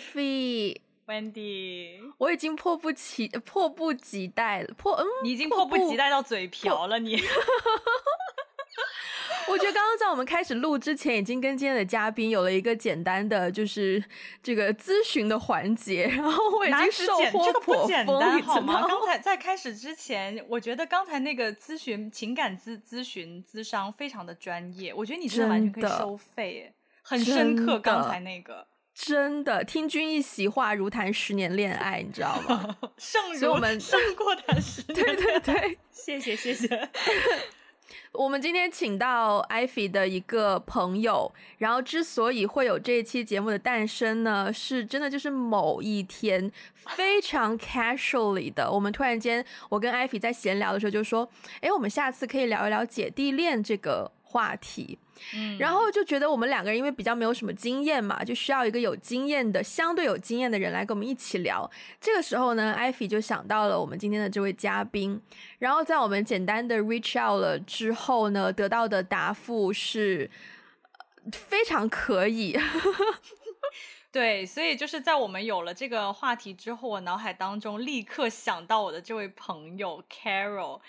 Ivy，Wendy，我已经迫不及迫不及待了，迫嗯，你已经迫不及待到嘴瓢了，你。我觉得刚刚在我们开始录之前，已经跟今天的嘉宾有了一个简单的，就是这个咨询的环节，然后我已经收获颇丰，好吗？刚才在开始之前，我觉得刚才那个咨询情感咨咨询咨商非常的专业，我觉得你真的完全可以收费，很深刻。刚才那个真的听君一席话，如谈十年恋爱，你知道吗？胜如我们胜过谈十年，对对对，谢谢谢谢。我们今天请到艾菲的一个朋友，然后之所以会有这一期节目的诞生呢，是真的就是某一天非常 casually 的，我们突然间，我跟艾菲在闲聊的时候就说，哎，我们下次可以聊一聊姐弟恋这个话题。嗯，然后就觉得我们两个人因为比较没有什么经验嘛，就需要一个有经验的、相对有经验的人来跟我们一起聊。这个时候呢，Ivy 就想到了我们今天的这位嘉宾。然后在我们简单的 reach out 了之后呢，得到的答复是非常可以。对，所以就是在我们有了这个话题之后，我脑海当中立刻想到我的这位朋友 Carol。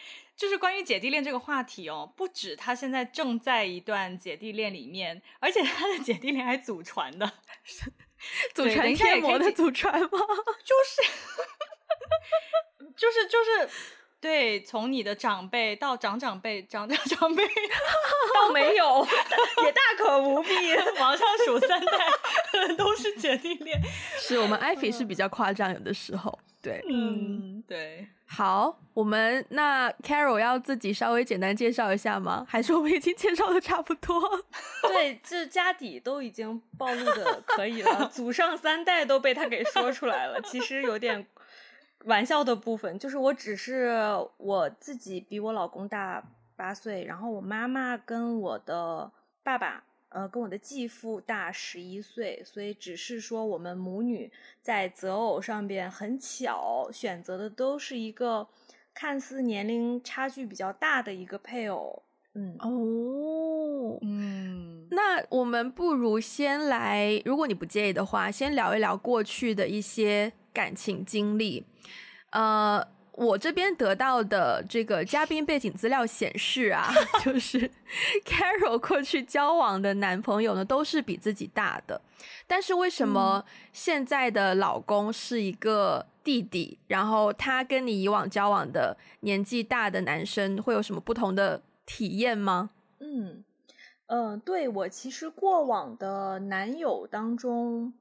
就是关于姐弟恋这个话题哦，不止他现在正在一段姐弟恋里面，而且他的姐弟恋还祖传的，祖传天魔的祖传吗？就是，就是就是，对，从你的长辈到长长辈，长长 长辈，倒没有，也大可不必，往上数三代都是姐弟恋，是我们 Ivy 是比较夸张，有的时候。对，嗯，对，好，我们那 Carol 要自己稍微简单介绍一下吗？还是我们已经介绍的差不多？对，这家底都已经暴露的可以了，祖上三代都被他给说出来了。其实有点玩笑的部分，就是我只是我自己比我老公大八岁，然后我妈妈跟我的爸爸。呃，跟我的继父大十一岁，所以只是说我们母女在择偶上边很巧选择的都是一个看似年龄差距比较大的一个配偶。嗯哦，嗯，那我们不如先来，如果你不介意的话，先聊一聊过去的一些感情经历，呃。我这边得到的这个嘉宾背景资料显示啊，就是 Carol 过去交往的男朋友呢，都是比自己大的。但是为什么现在的老公是一个弟弟？嗯、然后他跟你以往交往的年纪大的男生会有什么不同的体验吗？嗯嗯、呃，对，我其实过往的男友当中，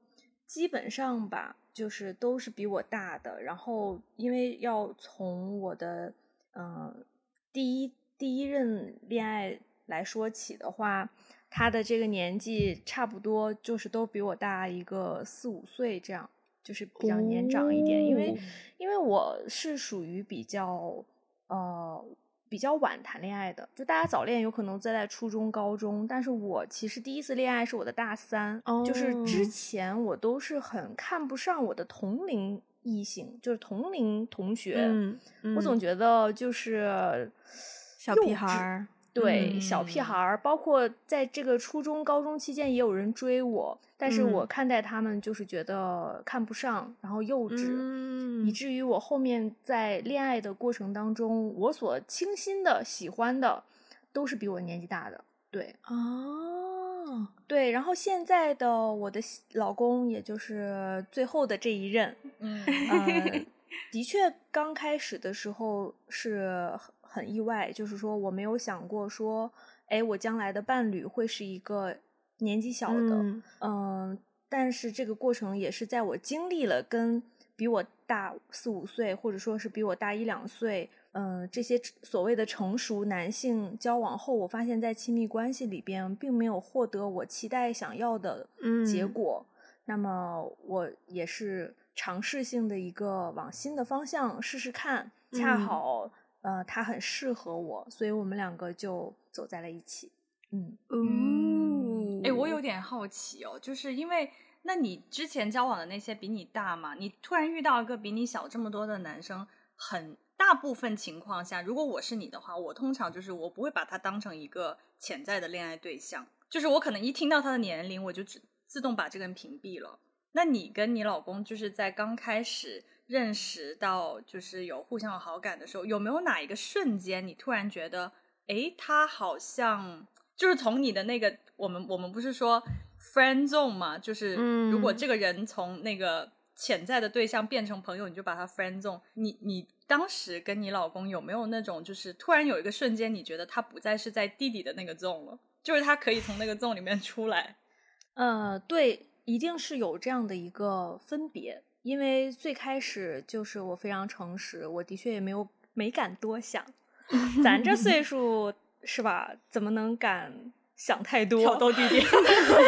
基本上吧。就是都是比我大的，然后因为要从我的嗯、呃、第一第一任恋爱来说起的话，他的这个年纪差不多就是都比我大一个四五岁，这样就是比较年长一点。哦、因为因为我是属于比较呃。比较晚谈恋爱的，就大家早恋有可能在在初中、高中，但是我其实第一次恋爱是我的大三，oh. 就是之前我都是很看不上我的同龄异性，就是同龄同学，嗯嗯、我总觉得就是小屁孩儿。对，嗯、小屁孩儿，包括在这个初中、高中期间，也有人追我，但是我看待他们就是觉得看不上，然后幼稚，嗯、以至于我后面在恋爱的过程当中，我所倾心的、喜欢的，都是比我年纪大的。对，哦，对，然后现在的我的老公，也就是最后的这一任，嗯，呃、的确，刚开始的时候是。很意外，就是说我没有想过说，哎，我将来的伴侣会是一个年纪小的，嗯、呃，但是这个过程也是在我经历了跟比我大四五岁，或者说是比我大一两岁，嗯、呃，这些所谓的成熟男性交往后，我发现，在亲密关系里边并没有获得我期待想要的结。果，嗯、那么我也是尝试性的一个往新的方向试试看，恰好。嗯呃，他很适合我，所以我们两个就走在了一起。嗯嗯，哎，我有点好奇哦，就是因为那你之前交往的那些比你大嘛，你突然遇到一个比你小这么多的男生，很大部分情况下，如果我是你的话，我通常就是我不会把他当成一个潜在的恋爱对象，就是我可能一听到他的年龄，我就只自动把这个人屏蔽了。那你跟你老公就是在刚开始认识到就是有互相有好感的时候，有没有哪一个瞬间你突然觉得，诶，他好像就是从你的那个我们我们不是说 friend zone 嘛，就是如果这个人从那个潜在的对象变成朋友，你就把他 friend zone。你你当时跟你老公有没有那种就是突然有一个瞬间，你觉得他不再是在弟弟的那个 zone 了，就是他可以从那个 zone 里面出来？呃，对。一定是有这样的一个分别，因为最开始就是我非常诚实，我的确也没有没敢多想，咱这岁数是吧？怎么能敢想太多？挑逗弟弟，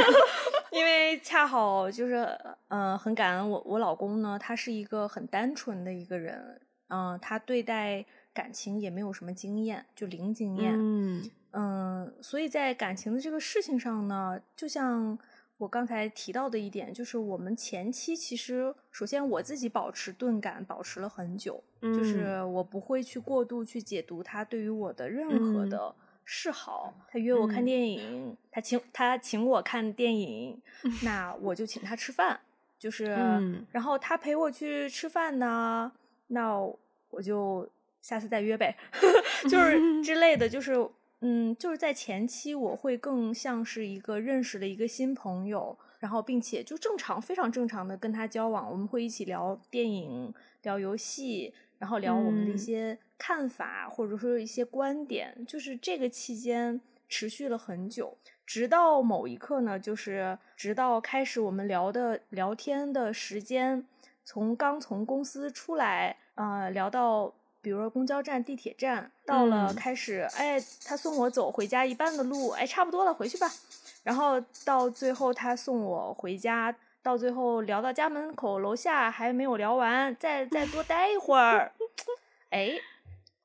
因为恰好就是，嗯、呃，很感恩我我老公呢，他是一个很单纯的一个人，嗯、呃，他对待感情也没有什么经验，就零经验，嗯嗯、呃，所以在感情的这个事情上呢，就像。我刚才提到的一点就是，我们前期其实首先我自己保持钝感，保持了很久，嗯、就是我不会去过度去解读他对于我的任何的示好。嗯、他约我看电影，嗯、他请他请我看电影，嗯、那我就请他吃饭，就是，嗯、然后他陪我去吃饭呢，那我就下次再约呗，就是 之类的，就是。嗯，就是在前期，我会更像是一个认识的一个新朋友，然后并且就正常、非常正常的跟他交往。我们会一起聊电影、聊游戏，然后聊我们的一些看法，嗯、或者说一些观点。就是这个期间持续了很久，直到某一刻呢，就是直到开始我们聊的聊天的时间，从刚从公司出来，呃，聊到。比如说公交站、地铁站到了，开始，嗯、哎，他送我走回家一半的路，哎，差不多了，回去吧。然后到最后他送我回家，到最后聊到家门口楼下还没有聊完，再再多待一会儿。哎，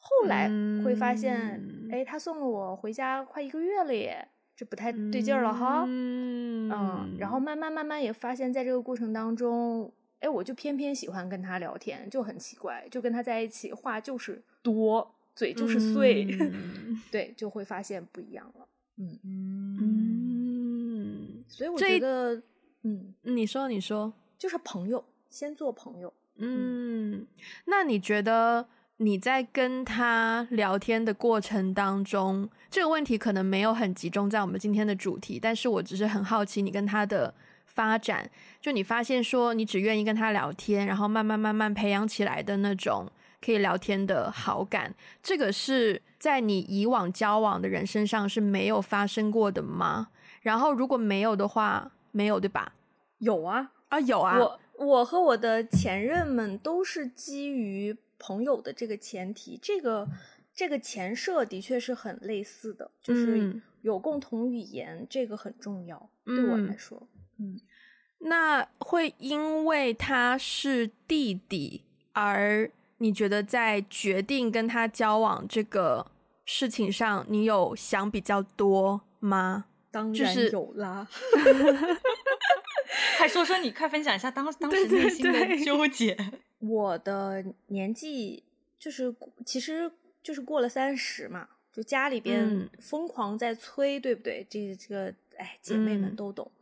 后来会发现，嗯、哎，他送了我回家快一个月了耶，这不太对劲儿了哈。嗯，嗯，然后慢慢慢慢也发现，在这个过程当中。哎，我就偏偏喜欢跟他聊天，就很奇怪，就跟他在一起，话就是多，嘴就是碎，嗯、对，就会发现不一样了。嗯嗯，所以我觉得，这嗯，你说你说，就是朋友，先做朋友。嗯，嗯，那你觉得你在跟他聊天的过程当中，这个问题可能没有很集中在我们今天的主题，但是我只是很好奇你跟他的。发展，就你发现说你只愿意跟他聊天，然后慢慢慢慢培养起来的那种可以聊天的好感，这个是在你以往交往的人身上是没有发生过的吗？然后如果没有的话，没有对吧？有啊啊有啊！我我和我的前任们都是基于朋友的这个前提，这个这个前设的确是很类似的，就是有共同语言，嗯、这个很重要，对我来说。嗯嗯，那会因为他是弟弟，而你觉得在决定跟他交往这个事情上，你有想比较多吗？当然有啦。还说说你，快分享一下当当时内心的纠结。对对对。我的年纪就是，其实就是过了三十嘛，就家里边疯狂在催，嗯、对不对？这这个，哎，姐妹们都懂。嗯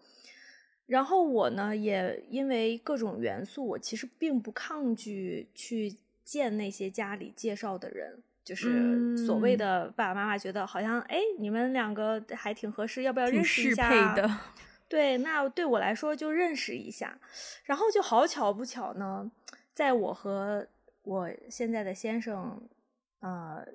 然后我呢，也因为各种元素，我其实并不抗拒去见那些家里介绍的人，就是所谓的爸爸妈妈觉得好像，哎，你们两个还挺合适，要不要认识一下？适配的。对，那对我来说就认识一下。然后就好巧不巧呢，在我和我现在的先生，呃，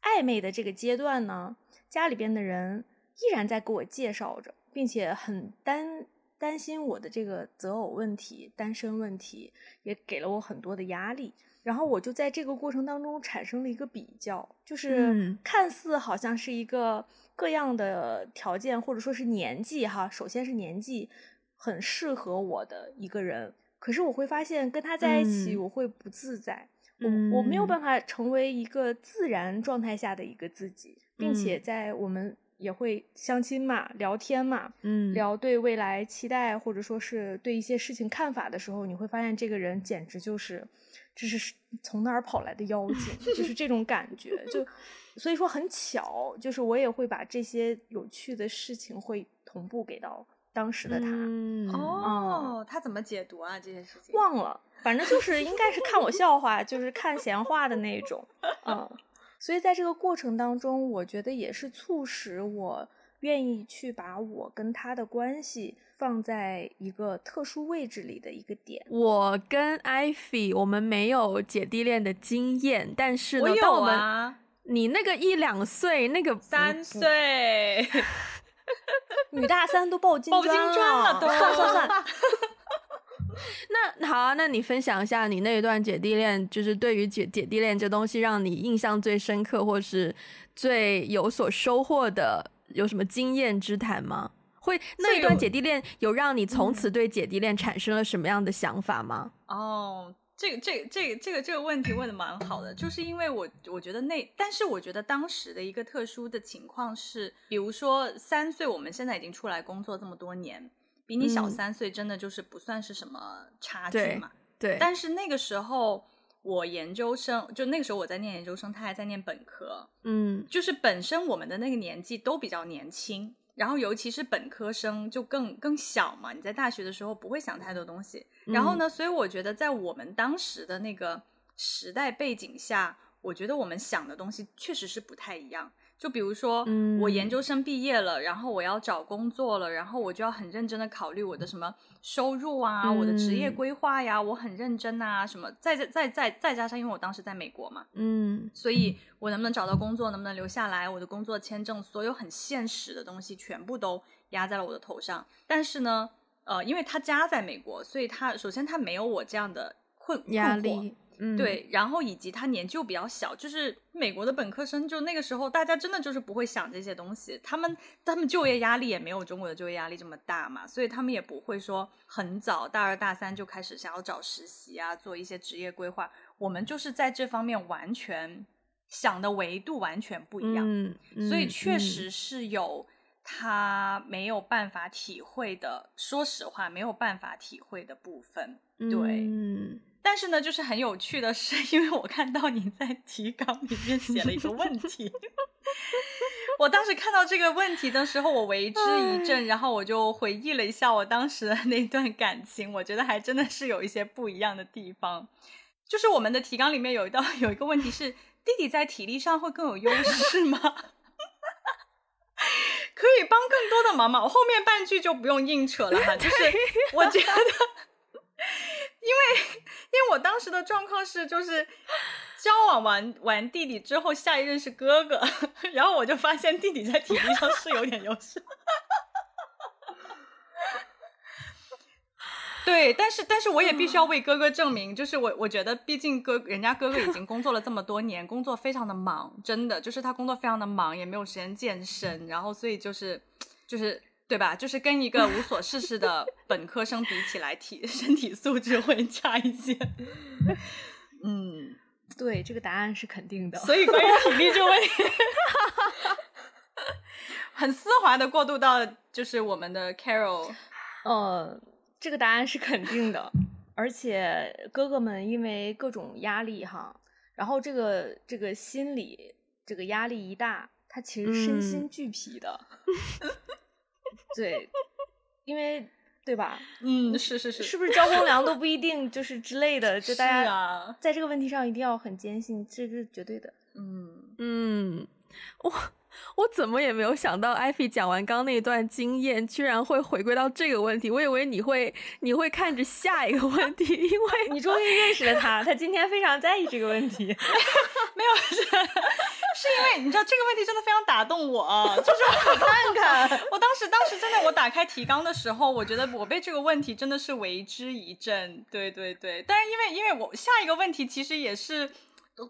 暧昧的这个阶段呢，家里边的人依然在给我介绍着，并且很担。担心我的这个择偶问题、单身问题，也给了我很多的压力。然后我就在这个过程当中产生了一个比较，就是看似好像是一个各样的条件，或者说是年纪哈，首先是年纪很适合我的一个人，可是我会发现跟他在一起我会不自在，嗯、我我没有办法成为一个自然状态下的一个自己，并且在我们。也会相亲嘛，聊天嘛，嗯，聊对未来期待，或者说是对一些事情看法的时候，你会发现这个人简直就是，这是从哪儿跑来的妖精，就是这种感觉，就所以说很巧，就是我也会把这些有趣的事情会同步给到当时的他。嗯、哦，他怎么解读啊？这些事情忘了，反正就是应该是看我笑话，就是看闲话的那种。嗯，所以在这个过程当中，我觉得也是促使我愿意去把我跟他的关系放在一个特殊位置里的一个点。我跟 Ivy，我们没有姐弟恋的经验，但是呢，我有啊。你那个一两岁，那个三岁，女大三都抱金砖了，都算算算。那好啊，那你分享一下你那一段姐弟恋，就是对于姐姐弟恋这东西，让你印象最深刻，或是最有所收获的，有什么经验之谈吗？会那一段姐弟恋有让你从此对姐弟恋产生了什么样的想法吗？哦。这个这个这个这个这个问题问的蛮好的，就是因为我我觉得那，但是我觉得当时的一个特殊的情况是，比如说三岁，我们现在已经出来工作这么多年，比你小三岁，真的就是不算是什么差距嘛。对。但是那个时候我研究生，就那个时候我在念研究生，他还在念本科，嗯，就是本身我们的那个年纪都比较年轻。然后，尤其是本科生就更更小嘛，你在大学的时候不会想太多东西。然后呢，所以我觉得在我们当时的那个时代背景下，我觉得我们想的东西确实是不太一样。就比如说，我研究生毕业了，然后我要找工作了，然后我就要很认真的考虑我的什么收入啊，我的职业规划呀，我很认真啊，什么。再再再再再加上，因为我当时在美国嘛，嗯，所以我能不能找到工作，能不能留下来，我的工作签证，所有很现实的东西全部都压在了我的头上。但是呢，呃，因为他家在美国，所以他首先他没有我这样的困压力。嗯、对，然后以及他年纪又比较小，就是美国的本科生，就那个时候大家真的就是不会想这些东西，他们他们就业压力也没有中国的就业压力这么大嘛，所以他们也不会说很早大二大三就开始想要找实习啊，做一些职业规划。我们就是在这方面完全想的维度完全不一样，嗯嗯、所以确实是有他没有办法体会的，说实话没有办法体会的部分，对。嗯但是呢，就是很有趣的是，因为我看到你在提纲里面写了一个问题，我当时看到这个问题的时候，我为之一振，然后我就回忆了一下我当时的那段感情，我觉得还真的是有一些不一样的地方。就是我们的提纲里面有一道 有一个问题是：弟弟在体力上会更有优势吗？可以帮更多的忙吗？我后面半句就不用硬扯了哈，就是我觉得。因为，因为我当时的状况是，就是交往完完弟弟之后，下一任是哥哥，然后我就发现弟弟在体力上是有点优势。对，但是，但是我也必须要为哥哥证明，就是我，我觉得，毕竟哥，人家哥哥已经工作了这么多年，工作非常的忙，真的，就是他工作非常的忙，也没有时间健身，然后，所以就是，就是。对吧？就是跟一个无所事事的 本科生比起来，体 身体素质会差一些。嗯，对，这个答案是肯定的。所以关于体力这个问题，很丝滑的过渡到就是我们的 Carol。呃，这个答案是肯定的，而且哥哥们因为各种压力哈，然后这个这个心理这个压力一大，他其实身心俱疲的。嗯 对，因为对吧？嗯，是是是，是不是交公粮都不一定就是之类的？就 大家在这个问题上一定要很坚信，这是绝对的。嗯嗯，我我怎么也没有想到，Ivy 讲完刚刚那一段经验，居然会回归到这个问题。我以为你会你会看着下一个问题，因为你终于认识了他，他今天非常在意这个问题。没有。是因为你知道这个问题真的非常打动我，就是我看看，我当时当时真的我打开提纲的时候，我觉得我被这个问题真的是为之一振，对对对。但是因为因为我下一个问题其实也是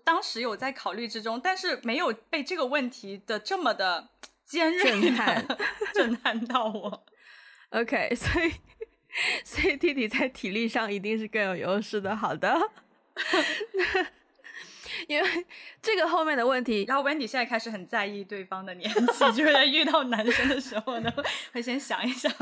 当时有在考虑之中，但是没有被这个问题的这么的尖锐震撼 震撼到我。OK，所以所以弟弟在体力上一定是更有优势的。好的。因为这个后面的问题，然后 Wendy 现在开始很在意对方的年纪，就是在遇到男生的时候呢，会先想一想。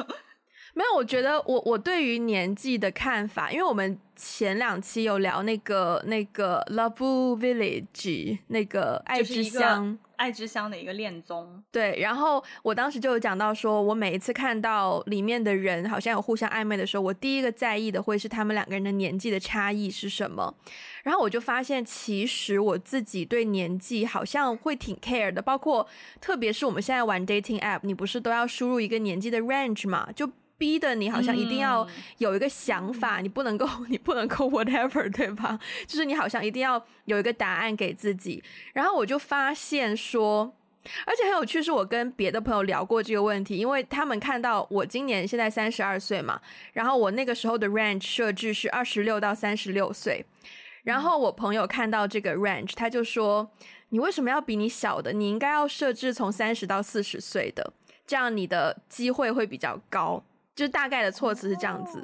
没有，我觉得我我对于年纪的看法，因为我们前两期有聊那个那个 Love Village 那个爱之乡。爱之乡的一个恋综。对，然后我当时就有讲到说，我每一次看到里面的人好像有互相暧昧的时候，我第一个在意的会是他们两个人的年纪的差异是什么。然后我就发现，其实我自己对年纪好像会挺 care 的，包括特别是我们现在玩 dating app，你不是都要输入一个年纪的 range 嘛？就逼的你好像一定要有一个想法，嗯、你不能够，你不能够 whatever，对吧？就是你好像一定要有一个答案给自己。然后我就发现说，而且很有趣，是我跟别的朋友聊过这个问题，因为他们看到我今年现在三十二岁嘛，然后我那个时候的 range 设置是二十六到三十六岁，然后我朋友看到这个 range，他就说：“你为什么要比你小的？你应该要设置从三十到四十岁的，这样你的机会会比较高。”就大概的措辞是这样子，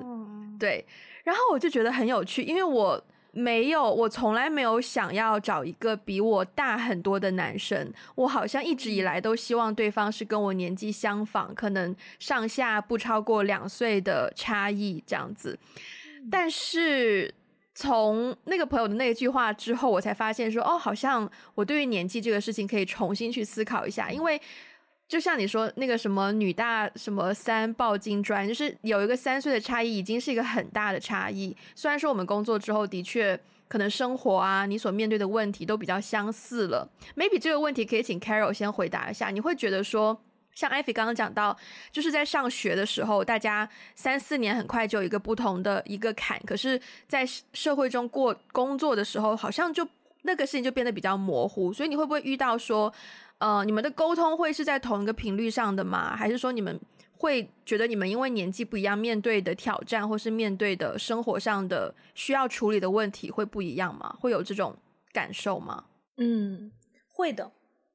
对。然后我就觉得很有趣，因为我没有，我从来没有想要找一个比我大很多的男生。我好像一直以来都希望对方是跟我年纪相仿，可能上下不超过两岁的差异这样子。但是从那个朋友的那句话之后，我才发现说，哦，好像我对于年纪这个事情可以重新去思考一下，因为。就像你说那个什么女大什么三抱金砖，就是有一个三岁的差异，已经是一个很大的差异。虽然说我们工作之后的确可能生活啊，你所面对的问题都比较相似了。Maybe 这个问题可以请 Carol 先回答一下。你会觉得说，像 Ivy 刚刚讲到，就是在上学的时候，大家三四年很快就有一个不同的一个坎，可是，在社会中过工作的时候，好像就那个事情就变得比较模糊。所以你会不会遇到说？呃，你们的沟通会是在同一个频率上的吗？还是说你们会觉得你们因为年纪不一样，面对的挑战或是面对的生活上的需要处理的问题会不一样吗？会有这种感受吗？嗯，会的，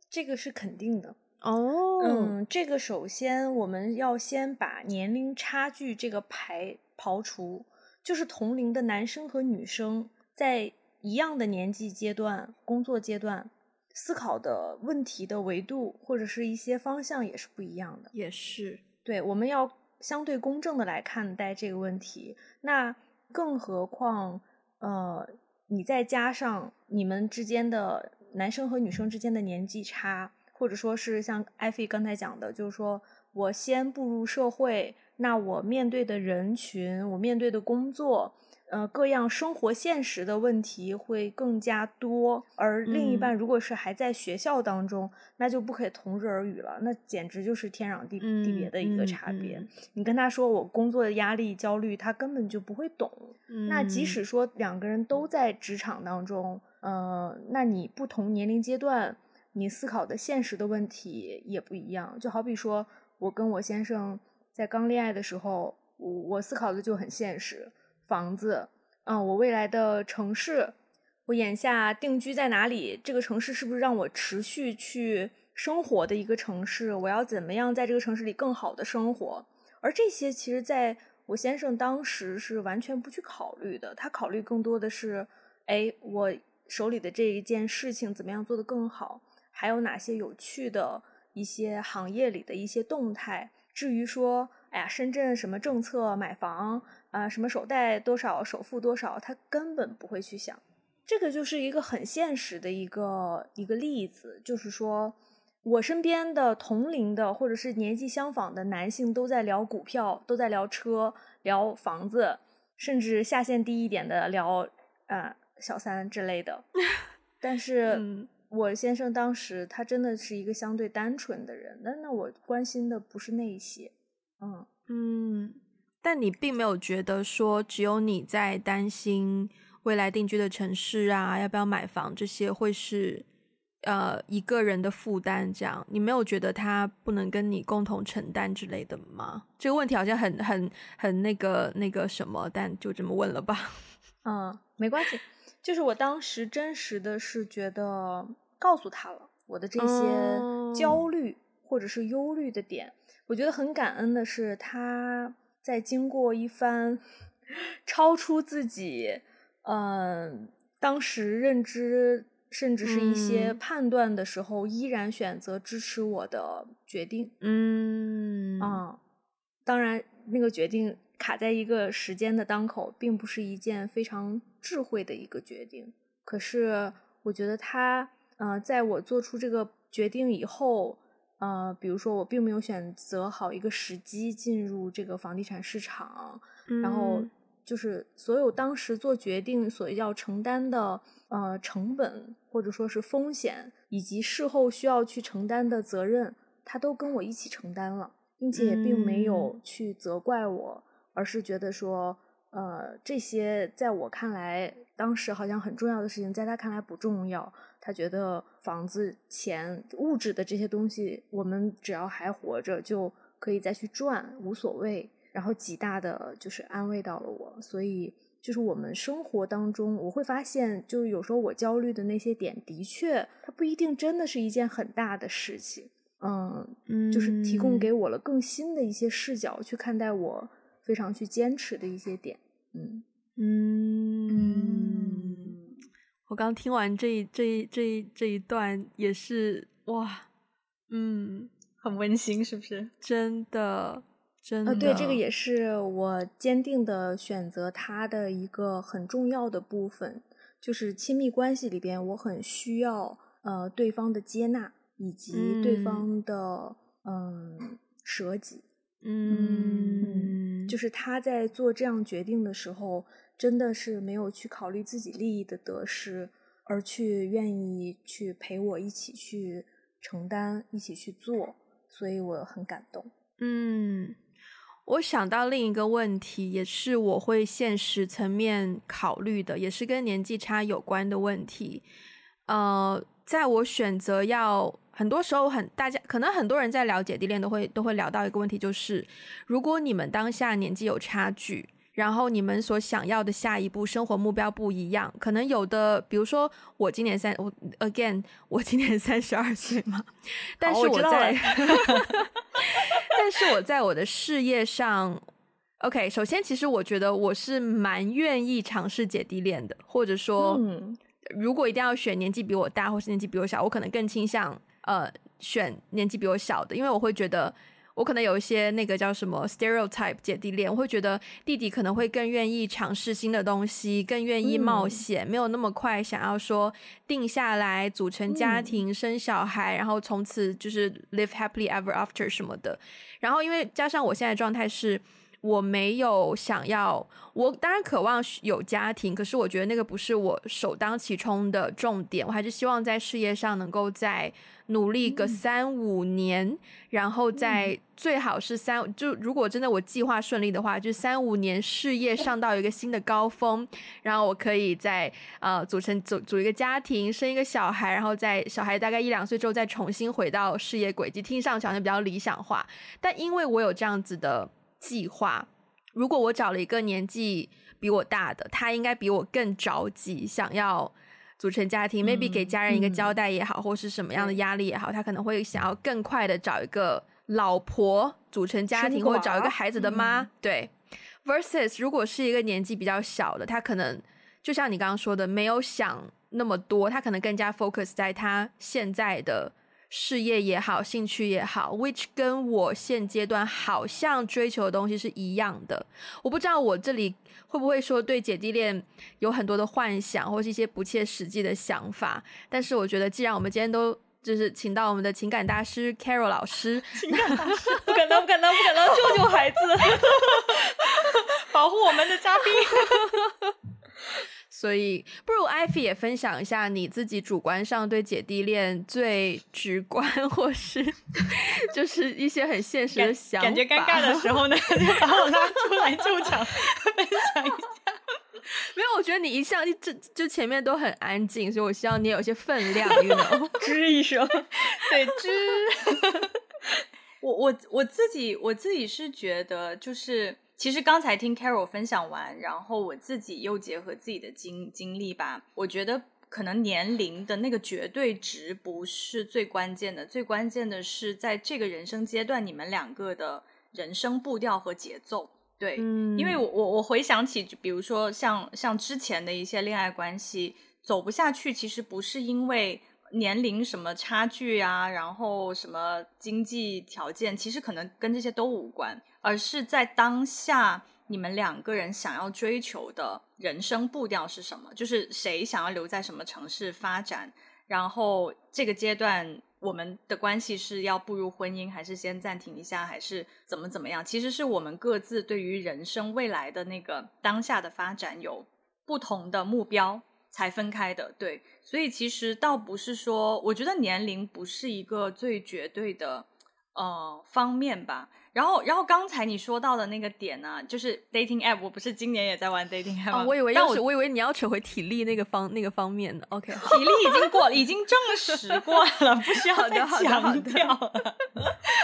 这个是肯定的。哦，嗯，这个首先我们要先把年龄差距这个排刨除，就是同龄的男生和女生在一样的年纪阶段、工作阶段。思考的问题的维度或者是一些方向也是不一样的，也是。对，我们要相对公正的来看待这个问题。那更何况，呃，你再加上你们之间的男生和女生之间的年纪差，或者说是像艾菲刚才讲的，就是说我先步入社会，那我面对的人群，我面对的工作。呃，各样生活现实的问题会更加多，而另一半如果是还在学校当中，嗯、那就不可以同日而语了，那简直就是天壤地地别的一个差别。你跟他说我工作的压力、焦虑，他根本就不会懂。嗯、那即使说两个人都在职场当中，呃，那你不同年龄阶段，你思考的现实的问题也不一样。就好比说我跟我先生在刚恋爱的时候，我我思考的就很现实。房子，嗯，我未来的城市，我眼下定居在哪里？这个城市是不是让我持续去生活的一个城市？我要怎么样在这个城市里更好的生活？而这些其实在我先生当时是完全不去考虑的，他考虑更多的是，哎，我手里的这一件事情怎么样做得更好？还有哪些有趣的一些行业里的一些动态？至于说，哎呀，深圳什么政策买房？啊，什么首贷多少，首付多少，他根本不会去想。这个就是一个很现实的一个一个例子，就是说我身边的同龄的或者是年纪相仿的男性都在聊股票，都在聊车、聊房子，甚至下限低一点的聊啊小三之类的。但是我先生当时他真的是一个相对单纯的人，那那我关心的不是那些，嗯嗯。但你并没有觉得说，只有你在担心未来定居的城市啊，要不要买房这些会是呃一个人的负担？这样你没有觉得他不能跟你共同承担之类的吗？这个问题好像很很很那个那个什么，但就这么问了吧。嗯，没关系，就是我当时真实的是觉得告诉他了我的这些焦虑或者是忧虑的点，嗯、我觉得很感恩的是他。在经过一番超出自己嗯、呃、当时认知，甚至是一些判断的时候，嗯、依然选择支持我的决定。嗯啊，当然，那个决定卡在一个时间的当口，并不是一件非常智慧的一个决定。可是，我觉得他呃，在我做出这个决定以后，呃，比如说我并没有选择好一个时机进入这个房地产市场，嗯、然后就是所有当时做决定所要承担的呃成本或者说是风险，以及事后需要去承担的责任，他都跟我一起承担了，并且也并没有去责怪我，嗯、而是觉得说，呃，这些在我看来。当时好像很重要的事情，在他看来不重要。他觉得房子、钱、物质的这些东西，我们只要还活着就可以再去赚，无所谓。然后极大的就是安慰到了我。所以就是我们生活当中，我会发现，就是有时候我焦虑的那些点，的确它不一定真的是一件很大的事情。嗯，就是提供给我了更新的一些视角去看待我非常去坚持的一些点。嗯。嗯，嗯，我刚听完这一这一这一这一段也是哇，嗯，很温馨，是不是？真的，真的。呃，对，这个也是我坚定的选择他的一个很重要的部分，就是亲密关系里边，我很需要呃对方的接纳以及对方的嗯、呃、舍己，嗯，嗯，就是他在做这样决定的时候。真的是没有去考虑自己利益的得失，而去愿意去陪我一起去承担，一起去做，所以我很感动。嗯，我想到另一个问题，也是我会现实层面考虑的，也是跟年纪差有关的问题。呃，在我选择要，很多时候很大家可能很多人在聊姐弟恋都会都会聊到一个问题，就是如果你们当下年纪有差距。然后你们所想要的下一步生活目标不一样，可能有的，比如说我今年三，我 again 我今年三十二岁嘛，但是我在，但是我在我的事业上，OK，首先其实我觉得我是蛮愿意尝试姐弟恋的，或者说，嗯，如果一定要选年纪比我大或是年纪比我小，我可能更倾向呃选年纪比我小的，因为我会觉得。我可能有一些那个叫什么 stereotype 姐弟恋，我会觉得弟弟可能会更愿意尝试新的东西，更愿意冒险，嗯、没有那么快想要说定下来组成家庭、嗯、生小孩，然后从此就是 live happily ever after 什么的。然后因为加上我现在状态是，我没有想要，我当然渴望有家庭，可是我觉得那个不是我首当其冲的重点，我还是希望在事业上能够在。努力个三五年，嗯、然后再最好是三，就如果真的我计划顺利的话，就三五年事业上到一个新的高峰，然后我可以再呃组成组组一个家庭，生一个小孩，然后在小孩大概一两岁之后再重新回到事业轨迹，听上去好像比较理想化。但因为我有这样子的计划，如果我找了一个年纪比我大的，他应该比我更着急想要。组成家庭，maybe 给家人一个交代也好，或是什么样的压力也好，他可能会想要更快的找一个老婆组成家庭，或者找一个孩子的妈。嗯、对，versus 如果是一个年纪比较小的，他可能就像你刚刚说的，没有想那么多，他可能更加 focus 在他现在的。事业也好，兴趣也好，which 跟我现阶段好像追求的东西是一样的。我不知道我这里会不会说对姐弟恋有很多的幻想，或是一些不切实际的想法。但是我觉得，既然我们今天都就是请到我们的情感大师 Carol 老师，情感大师，不敢当，不敢当，不敢当，救救孩子，保护我们的嘉宾。所以，不如 Ivy 也分享一下你自己主观上对姐弟恋最直观，或是 就是一些很现实的想法。感觉尴尬的时候呢，就把我拉出来救场，分享一下。没有，我觉得你一向就就前面都很安静，所以我希望你有些分量，you know，吱一声，对，吱。我我我自己我自己是觉得就是。其实刚才听 Carol 分享完，然后我自己又结合自己的经经历吧，我觉得可能年龄的那个绝对值不是最关键的，最关键的是在这个人生阶段，你们两个的人生步调和节奏。对，嗯，因为我我我回想起，比如说像像之前的一些恋爱关系走不下去，其实不是因为年龄什么差距啊，然后什么经济条件，其实可能跟这些都无关。而是在当下，你们两个人想要追求的人生步调是什么？就是谁想要留在什么城市发展，然后这个阶段我们的关系是要步入婚姻，还是先暂停一下，还是怎么怎么样？其实是我们各自对于人生未来的那个当下的发展有不同的目标才分开的。对，所以其实倒不是说，我觉得年龄不是一个最绝对的呃方面吧。然后，然后刚才你说到的那个点呢、啊，就是 dating app，我不是今年也在玩 dating app 吗？哦、我以为要是我，我以为你要扯回体力那个方那个方面的。OK，体力已经过了，已经证实过了，不需要再强调了。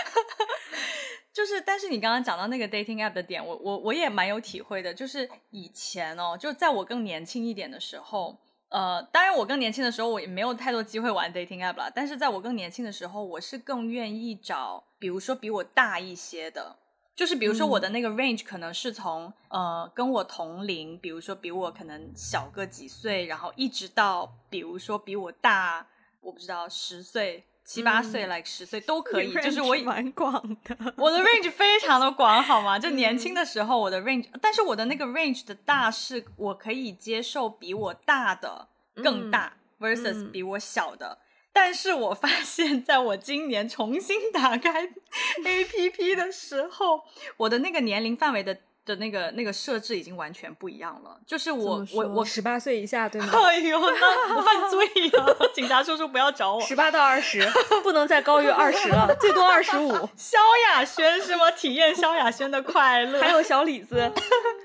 就是，但是你刚刚讲到那个 dating app 的点，我我我也蛮有体会的。就是以前哦，就在我更年轻一点的时候。呃，当然，我更年轻的时候，我也没有太多机会玩 dating app 了。但是在我更年轻的时候，我是更愿意找，比如说比我大一些的，就是比如说我的那个 range 可能是从、嗯、呃跟我同龄，比如说比我可能小个几岁，然后一直到比如说比我大，我不知道十岁。七八岁，like 十岁都可以，就是我蛮广的，我的 range 非常的广，好吗？就年轻的时候，我的 range，但是我的那个 range 的大是我可以接受比我大的更大、嗯、versus 比我小的，但是我发现在我今年重新打开 APP 的时候，我的那个年龄范围的。的那个那个设置已经完全不一样了，就是我我我十八岁以下对吗？哎呦，那我犯罪了！警察叔叔不要找我。十八到二十，不能再高于二十了，最多二十五。萧亚轩是吗？体验萧亚轩的快乐。还有小李子，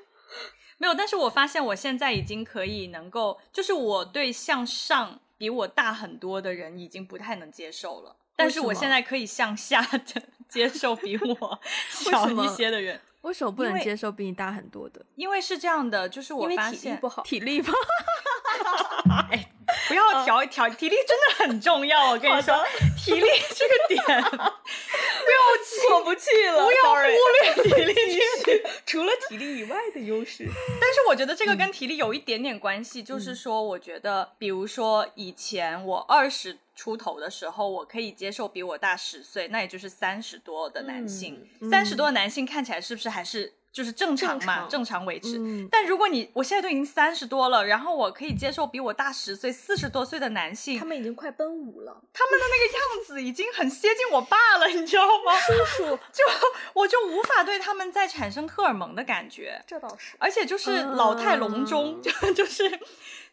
没有。但是我发现我现在已经可以能够，就是我对向上比我大很多的人已经不太能接受了，但是我现在可以向下的接受比我小一些的人。为什么不能接受比你大很多的？因为是这样的，就是我发现 体力不好，体力不好。哎，不要调一调，体力真的很重要。我跟你说，体力这个点 不要过不去了，不要忽略 体力，除了体力以外的优势。但是我觉得这个跟体力有一点点关系，就是说，我觉得，比如说以前我二十。出头的时候，我可以接受比我大十岁，那也就是三十多的男性。三十、嗯、多的男性看起来是不是还是就是正常嘛？正常维持。嗯、但如果你我现在都已经三十多了，然后我可以接受比我大十岁、四十多岁的男性，他们已经快奔五了，他们的那个样子已经很接近我爸了，你知道吗？叔叔，就我就无法对他们再产生荷尔蒙的感觉。这倒是，而且就是老态龙钟，就、嗯、就是。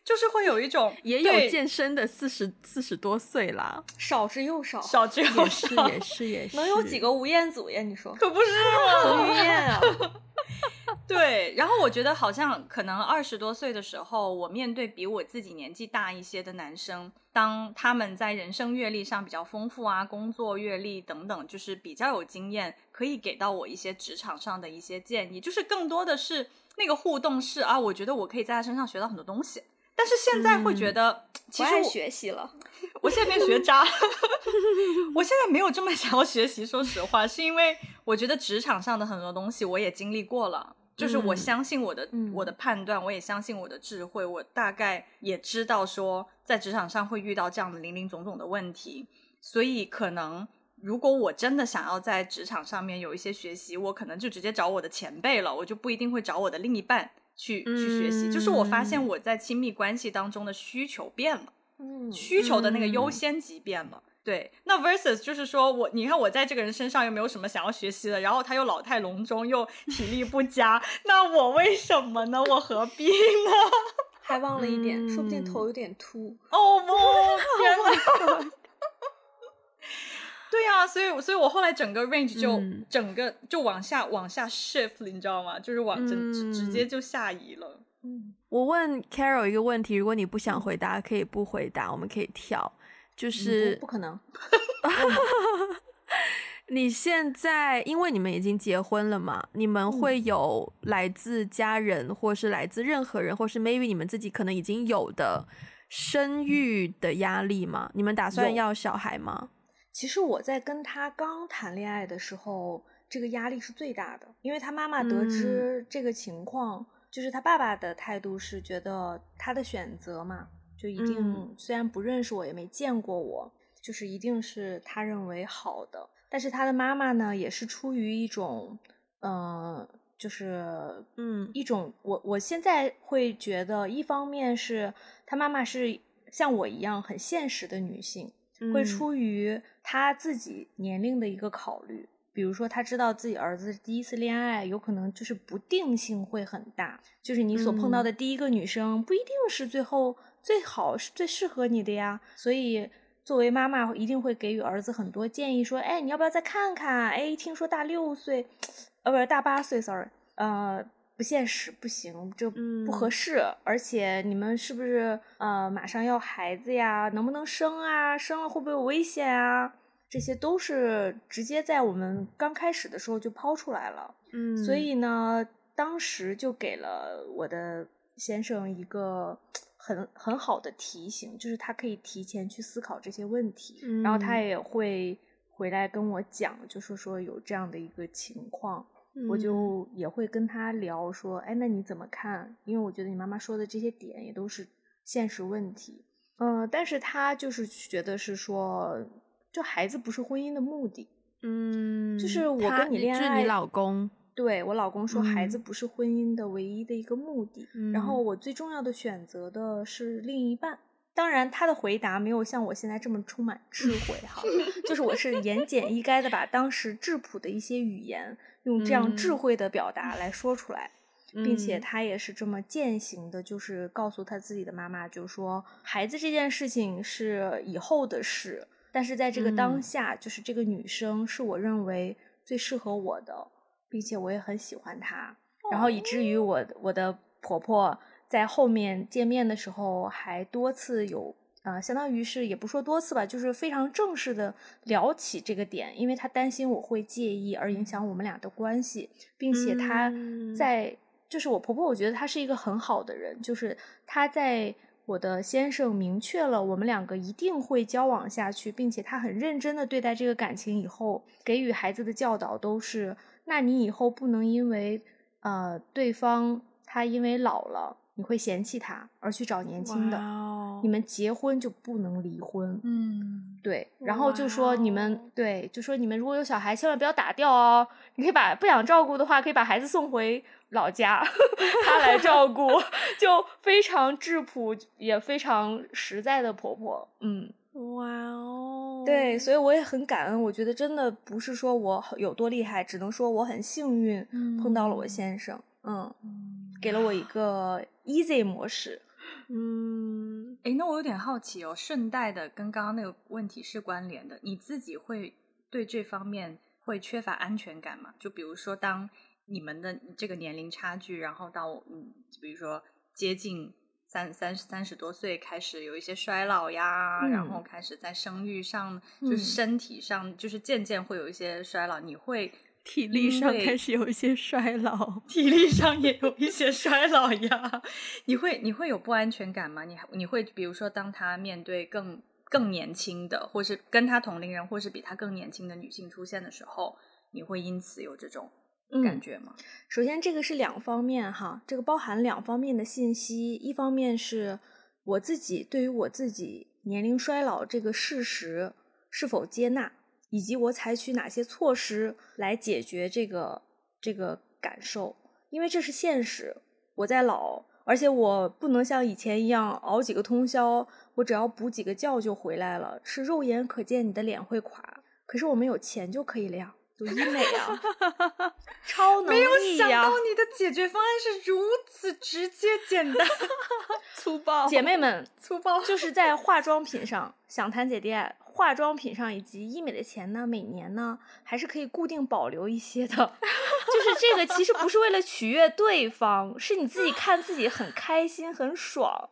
就是会有一种也有健身的四十四十多岁啦，少之又少，少之又少，也是也是，能有几个吴彦祖呀？你说可不是吗？彭于晏啊，对。然后我觉得好像可能二十多岁的时候，我面对比我自己年纪大一些的男生，当他们在人生阅历上比较丰富啊，工作阅历等等，就是比较有经验，可以给到我一些职场上的一些建议。就是更多的是那个互动是啊，我觉得我可以在他身上学到很多东西。但是现在会觉得，嗯、其实我学习了，我现在变学渣。我现在没有这么想要学习，说实话，是因为我觉得职场上的很多东西我也经历过了，就是我相信我的、嗯、我的判断，我也相信我的智慧，我大概也知道说在职场上会遇到这样的林林总总的问题，所以可能如果我真的想要在职场上面有一些学习，我可能就直接找我的前辈了，我就不一定会找我的另一半。去去学习，嗯、就是我发现我在亲密关系当中的需求变了，嗯、需求的那个优先级变了。嗯、对，那 versus 就是说我，你看我在这个人身上又没有什么想要学习的，然后他又老态龙钟，又体力不佳，那我为什么呢？我何必呢？还忘了一点，嗯、说不定头有点秃。哦不，天哪！对呀、啊，所以所以我后来整个 range 就、嗯、整个就往下往下 shift 了，你知道吗？就是往直、嗯、直接就下移了。嗯，我问 Carol 一个问题，如果你不想回答，可以不回答，我们可以跳。就是、嗯、不，不可能。你现在因为你们已经结婚了嘛？你们会有来自家人，或是来自任何人，或是 maybe 你们自己可能已经有的生育的压力吗？你们打算要小孩吗？其实我在跟他刚谈恋爱的时候，这个压力是最大的，因为他妈妈得知这个情况，嗯、就是他爸爸的态度是觉得他的选择嘛，就一定、嗯、虽然不认识我，也没见过我，就是一定是他认为好的。但是他的妈妈呢，也是出于一种，嗯、呃，就是嗯，一种我我现在会觉得，一方面是他妈妈是。像我一样很现实的女性，会出于他自己年龄的一个考虑。比如说，他知道自己儿子第一次恋爱，有可能就是不定性会很大，就是你所碰到的第一个女生不一定是最后最好是最适合你的呀。所以，作为妈妈一定会给予儿子很多建议，说：“哎，你要不要再看看？哎，听说大六岁，呃，不是大八岁，sorry，呃，不现实，不行，这不合适。嗯、而且你们是不是呃马上要孩子呀？能不能生啊？生了会不会有危险啊？”这些都是直接在我们刚开始的时候就抛出来了，嗯，所以呢，当时就给了我的先生一个很很好的提醒，就是他可以提前去思考这些问题，嗯，然后他也会回来跟我讲，就是说有这样的一个情况，嗯，我就也会跟他聊说，哎，那你怎么看？因为我觉得你妈妈说的这些点也都是现实问题，嗯，但是他就是觉得是说。就孩子不是婚姻的目的，嗯，就是我跟你恋爱，就是你老公，对，我老公说孩子不是婚姻的唯一的一个目的，嗯，然后我最重要的选择的是另一半。当然，他的回答没有像我现在这么充满智慧哈，就是我是言简意赅的把当时质朴的一些语言用这样智慧的表达来说出来，嗯，并且他也是这么践行的，就是告诉他自己的妈妈，就是说孩子这件事情是以后的事。但是在这个当下，嗯，就是这个女生是我认为最适合我的，并且我也很喜欢她，然后以至于我我的婆婆在后面见面的时候还多次有啊，呃，相当于是也不说多次吧，就是非常正式的聊起这个点，因为他担心我会介意而影响我们俩的关系，并且他在就是我婆婆，我觉得她是一个很好的人，就是她在。我的先生明确了，我们两个一定会交往下去，并且他很认真的对待这个感情。以后给予孩子的教导都是：那你以后不能因为呃对方他因为老了。你会嫌弃他而去找年轻的你们结婚就不能离婚。嗯，对，然后就说你们、对，就说你们如果有小孩，千万不要打掉哦。你可以把不想照顾的话，可以把孩子送回老家，他来照顾，就非常质朴也非常实在的婆婆。嗯，哇哦，对，所以我也很感恩。我觉得真的不是说我有多厉害，只能说我很幸运碰到了我先生。嗯。嗯给了我一个 easy 模式，嗯，哎，那我有点好奇哦，顺带的跟刚刚那个问题是关联的，你自己会对这方面会缺乏安全感吗？就比如说，当你们的这个年龄差距，然后到嗯，比如说接近三三三十多岁，开始有一些衰老呀，嗯，然后开始在生育上，就是身体上，嗯，就是渐渐会有一些衰老，你会。体力上开始有一些衰老，体力上也有一些衰老呀。你会你会有不安全感吗？你你会比如说，当他面对更更年轻的，或是跟他同龄人，或是比他更年轻的女性出现的时候，你会因此有这种感觉吗？嗯，首先，这个是两方面哈，这个包含两方面的信息。一方面是我自己对于我自己年龄衰老这个事实是否接纳。以及我采取哪些措施来解决这个这个感受？因为这是现实，我在老，而且我不能像以前一样熬几个通宵，我只要补几个觉就回来了，是肉眼可见你的脸会垮。可是我们有钱就可以了呀，有医美啊，超能力呀！没有想到你的解决方案是如此直接、简单、粗暴。姐妹们，粗暴就是在化妆品上想谈姐弟爱。化妆品上以及医美的钱呢，每年呢还是可以固定保留一些的。就是这个其实不是为了取悦对方，是你自己看自己很开心很爽，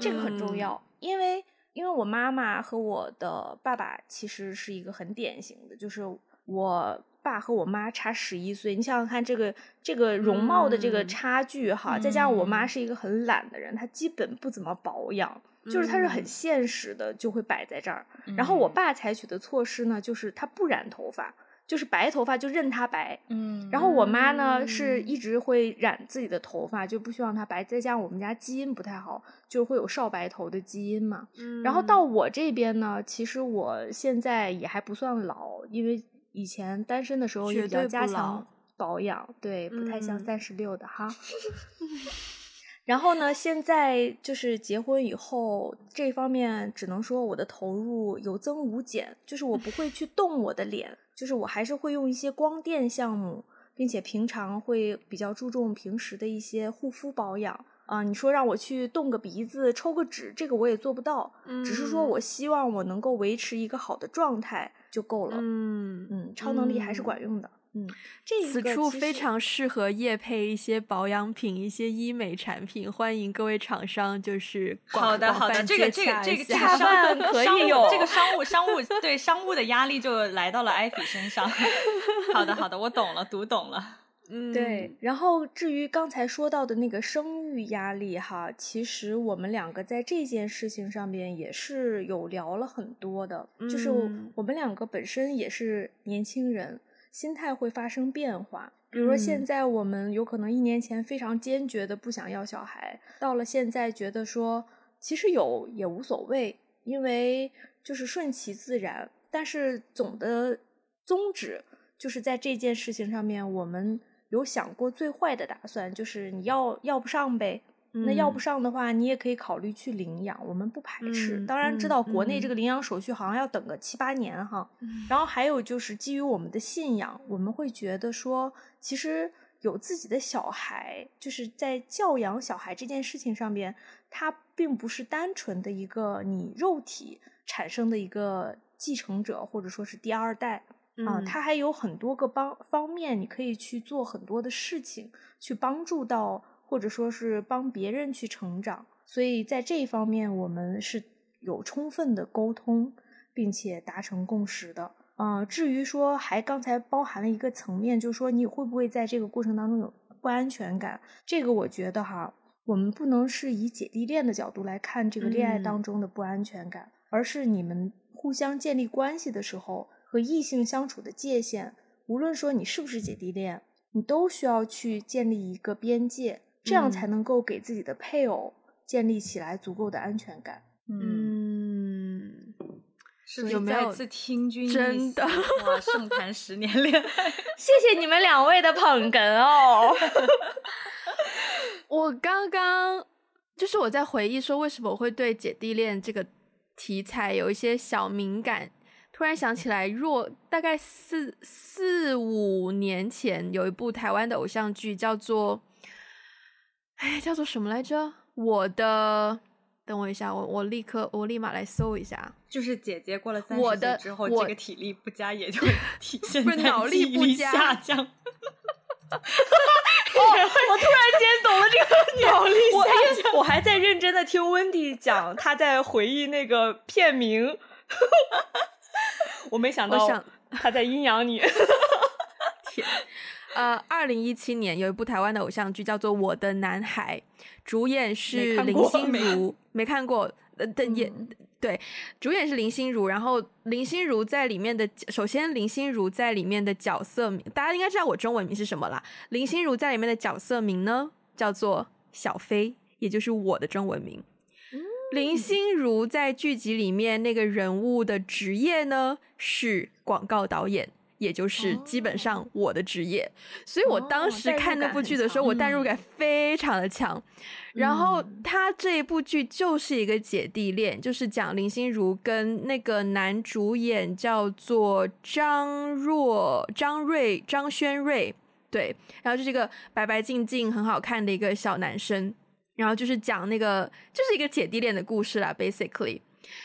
这个很重要。因为因为我妈妈和我的爸爸其实是一个很典型的，就是我爸和我妈差十一岁，你想想看这个这个容貌的这个差距哈，再加上我妈是一个很懒的人，她基本不怎么保养。就是她是很现实的，就会摆在这儿。嗯。然后我爸采取的措施呢，就是他不染头发，就是白头发就任它白。嗯。然后我妈呢，是一直会染自己的头发，就不希望它白。再加上我们家基因不太好，就会有少白头的基因嘛。嗯。然后到我这边呢，其实我现在也还不算老，因为以前单身的时候也比较加强保养，对，不太像三十六的哈。然后呢，现在就是结婚以后，这方面只能说我的投入有增无减，就是我不会去动我的脸，就是我还是会用一些光电项目，并且平常会比较注重平时的一些护肤保养啊、呃。你说让我去动个鼻子、抽个脂，这个我也做不到，嗯、只是说我希望我能够维持一个好的状态就够了。嗯嗯，超能力还是管用的。嗯嗯，这此处非常适合夜配一些保养品、一些医美产品，欢迎各位厂商就是好的好的，这个这个这个这个商可以有这个商务商务对商务的压力就来到了艾比身上。好的好的，我懂了，读懂了。嗯，对。然后至于刚才说到的那个生育压力哈，其实我们两个在这件事情上面也是有聊了很多的，嗯、就是我们两个本身也是年轻人。心态会发生变化，比如说现在我们有可能一年前非常坚决的不想要小孩，到了现在觉得说其实有也无所谓，因为就是顺其自然。但是总的宗旨就是在这件事情上面，我们有想过最坏的打算，就是你要要不上呗。那要不上的话，你也可以考虑去领养，我们不排斥。嗯、当然知道国内这个领养手续好像要等个七八年哈。嗯、然后还有就是基于我们的信仰，我们会觉得说，其实有自己的小孩，就是在教养小孩这件事情上边，它并不是单纯的一个你肉体产生的一个继承者或者说是第二代、嗯、啊，它还有很多个帮方面，你可以去做很多的事情，去帮助到。或者说是帮别人去成长，所以在这一方面我们是有充分的沟通，并且达成共识的。啊、呃，至于说还刚才包含了一个层面，就是说你会不会在这个过程当中有不安全感？这个我觉得哈，我们不能是以姐弟恋的角度来看这个恋爱当中的不安全感，嗯、而是你们互相建立关系的时候和异性相处的界限，无论说你是不是姐弟恋，你都需要去建立一个边界。这样才能够给自己的配偶建立起来足够的安全感。嗯，是不是再次听君真的哇，盛谈十年恋爱，谢谢你们两位的捧哏哦。我刚刚就是我在回忆说，为什么我会对姐弟恋这个题材有一些小敏感。突然想起来，若大概四四五年前有一部台湾的偶像剧叫做。哎，叫做什么来着？我的，等我一下，我我立刻，我立马来搜一下。就是姐姐过了三十岁之后，这个体力不佳也就会 体现在脑力不佳下降。哦，我突然间懂了这个 脑力下降。我还在认真的听温迪讲，他在回忆那个片名。我没想到 他在阴阳你。天。呃，二零一七年有一部台湾的偶像剧叫做《我的男孩》，主演是林心如，没看过，呃的演、嗯、对，主演是林心如，然后林心如在里面的，首先林心如在里面的角色名，大家应该知道我中文名是什么啦。林心如在里面的角色名呢，叫做小飞，也就是我的中文名。嗯、林心如在剧集里面那个人物的职业呢，是广告导演。也就是基本上我的职业，哦、所以我当时看那部剧的时候，我代入感非常的强。嗯、然后他这一部剧就是一个姐弟恋，就是讲林心如跟那个男主演叫做张若、张瑞、张轩瑞，对，然后就是一个白白净净、很好看的一个小男生，然后就是讲那个就是一个姐弟恋的故事啦，basically。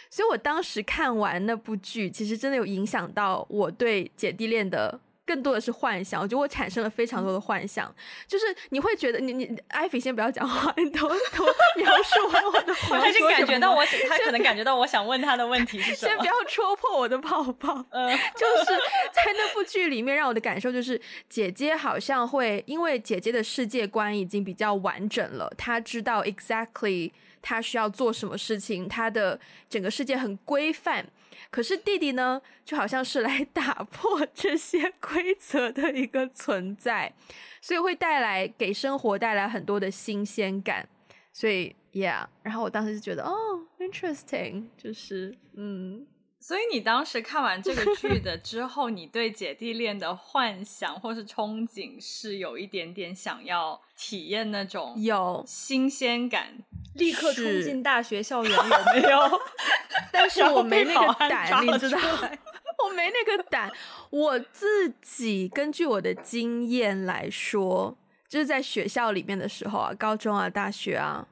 所以我当时看完那部剧，其实真的有影响到我对姐弟恋的更多的是幻想。我觉得我产生了非常多的幻想，就是你会觉得你你艾菲先不要讲话，你多多描述。他就感觉到我，他可能感觉到我想问他的问题是 什么。先不要戳破我的泡泡。嗯，就是在那部剧里面，让我的感受就是姐姐好像会因为姐姐的世界观已经比较完整了，她知道 exactly。她需要做什么事情？她的整个世界很规范，可是弟弟呢，就好像是来 打破这些规则的一个存在，所以会带来给生活带来很多的新鲜感。所以，Yeah，然后我当时就觉得，哦，interesting，就是，嗯，所以你当时看完这个剧的 之后，你对姐弟恋的幻想或是憧憬是有一点点想要体验那种有新鲜感，立刻冲进大学校园有没有？但是我没那个胆，你知道，我没那个胆。我自己根据我的经验来说，就是在学校里面的时候啊，高中啊，大学啊。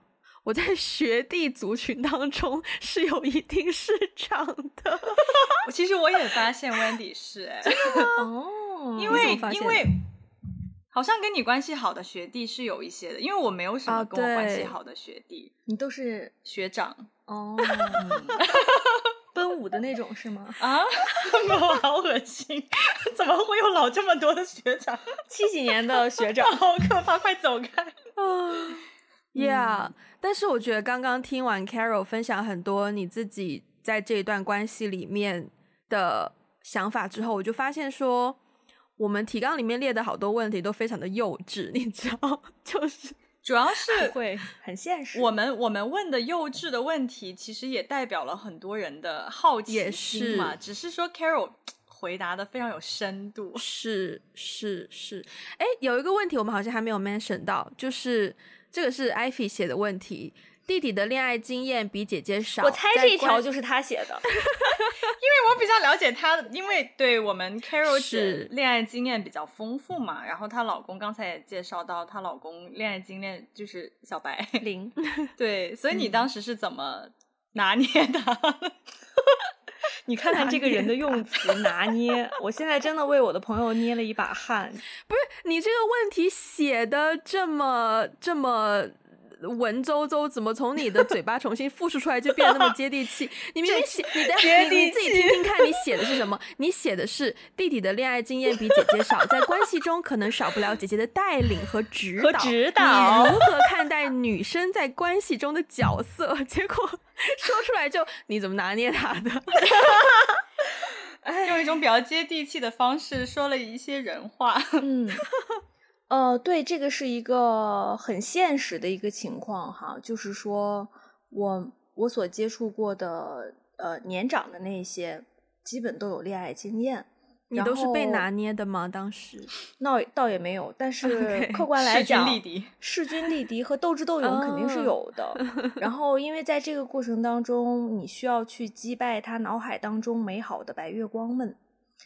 我在学弟族群当中 是有一定市场的。其实我也发现 Wendy 是哎、欸，哦，因为因为好像跟你关系好的学弟是有一些的，因为我没有什么跟我关系好的学弟，啊、你都是学长哦，奔五的那种是吗？啊，好恶心，怎么会有老这么多的学长？七几年的学长，好可怕，快走开啊！Yeah。但是我觉得刚刚听完 Carol 分享很多你自己在这一段关系里面的想法之后，我就发现说，我们提纲里面列的好多问题都非常的幼稚，你知道，就是主要是会很现实。我们我们问的幼稚的问题，其实也代表了很多人的好奇心嘛。只是说 Carol 回答的非常有深度。是是是，哎，有一个问题我们好像还没有 mention 到，就是。这个是 Ivy 写的问题，弟弟的恋爱经验比姐姐少。我猜这一条就是他写的，因为我比较了解他，因为对我们 Carol 是恋爱经验比较丰富嘛。然后她老公刚才也介绍到，她老公恋爱经验就是小白零。对，所以你当时是怎么拿捏的？嗯、你看看这个人的用词拿捏，我现在真的为我的朋友捏了一把汗。不是你这个问题写的这么这么文绉绉，怎么从你的嘴巴重新复述出来就变得那么接地气？你明明写 你的，你你自己听听看，你写的是什么？你写的是弟弟的恋爱经验比姐姐少，在关系中可能少不了姐姐的带领和指导。指导你如何看待女生在关系中的角色？结果说出来就你怎么拿捏他的？用一种比较接地气的方式说了一些人话。嗯，呃，对，这个是一个很现实的一个情况哈，就是说我我所接触过的呃年长的那些，基本都有恋爱经验。你都是被拿捏的吗？当时 那倒也没有，但是客观来讲，势均力敌，势均力敌和斗智斗 勇肯定是有的。Oh. 然后，因为在这个过程当中，你需要去击败他脑海当中美好的白月光们。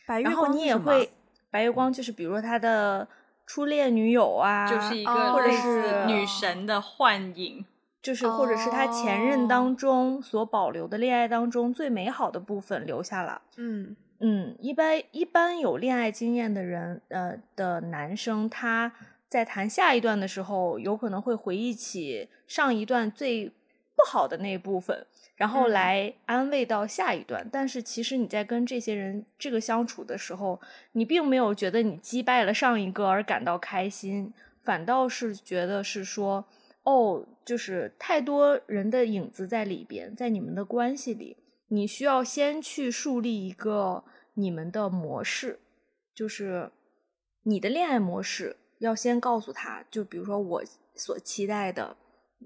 白月光，然后你也会白月光，就是比如说他的初恋女友啊，就是一个或者是女神的幻影，就是或者是他前任当中所保留的恋爱当中最美好的部分留下了。嗯。嗯，一般一般有恋爱经验的人，呃的男生，他在谈下一段的时候，有可能会回忆起上一段最不好的那一部分，然后来安慰到下一段。嗯。但是其实你在跟这些人这个相处的时候，你并没有觉得你击败了上一个而感到开心，反倒是觉得是说，哦，就是太多人的影子在里边，在你们的关系里。你需要先去树立一个你们的模式，就是你的恋爱模式，要先告诉他，就比如说我所期待的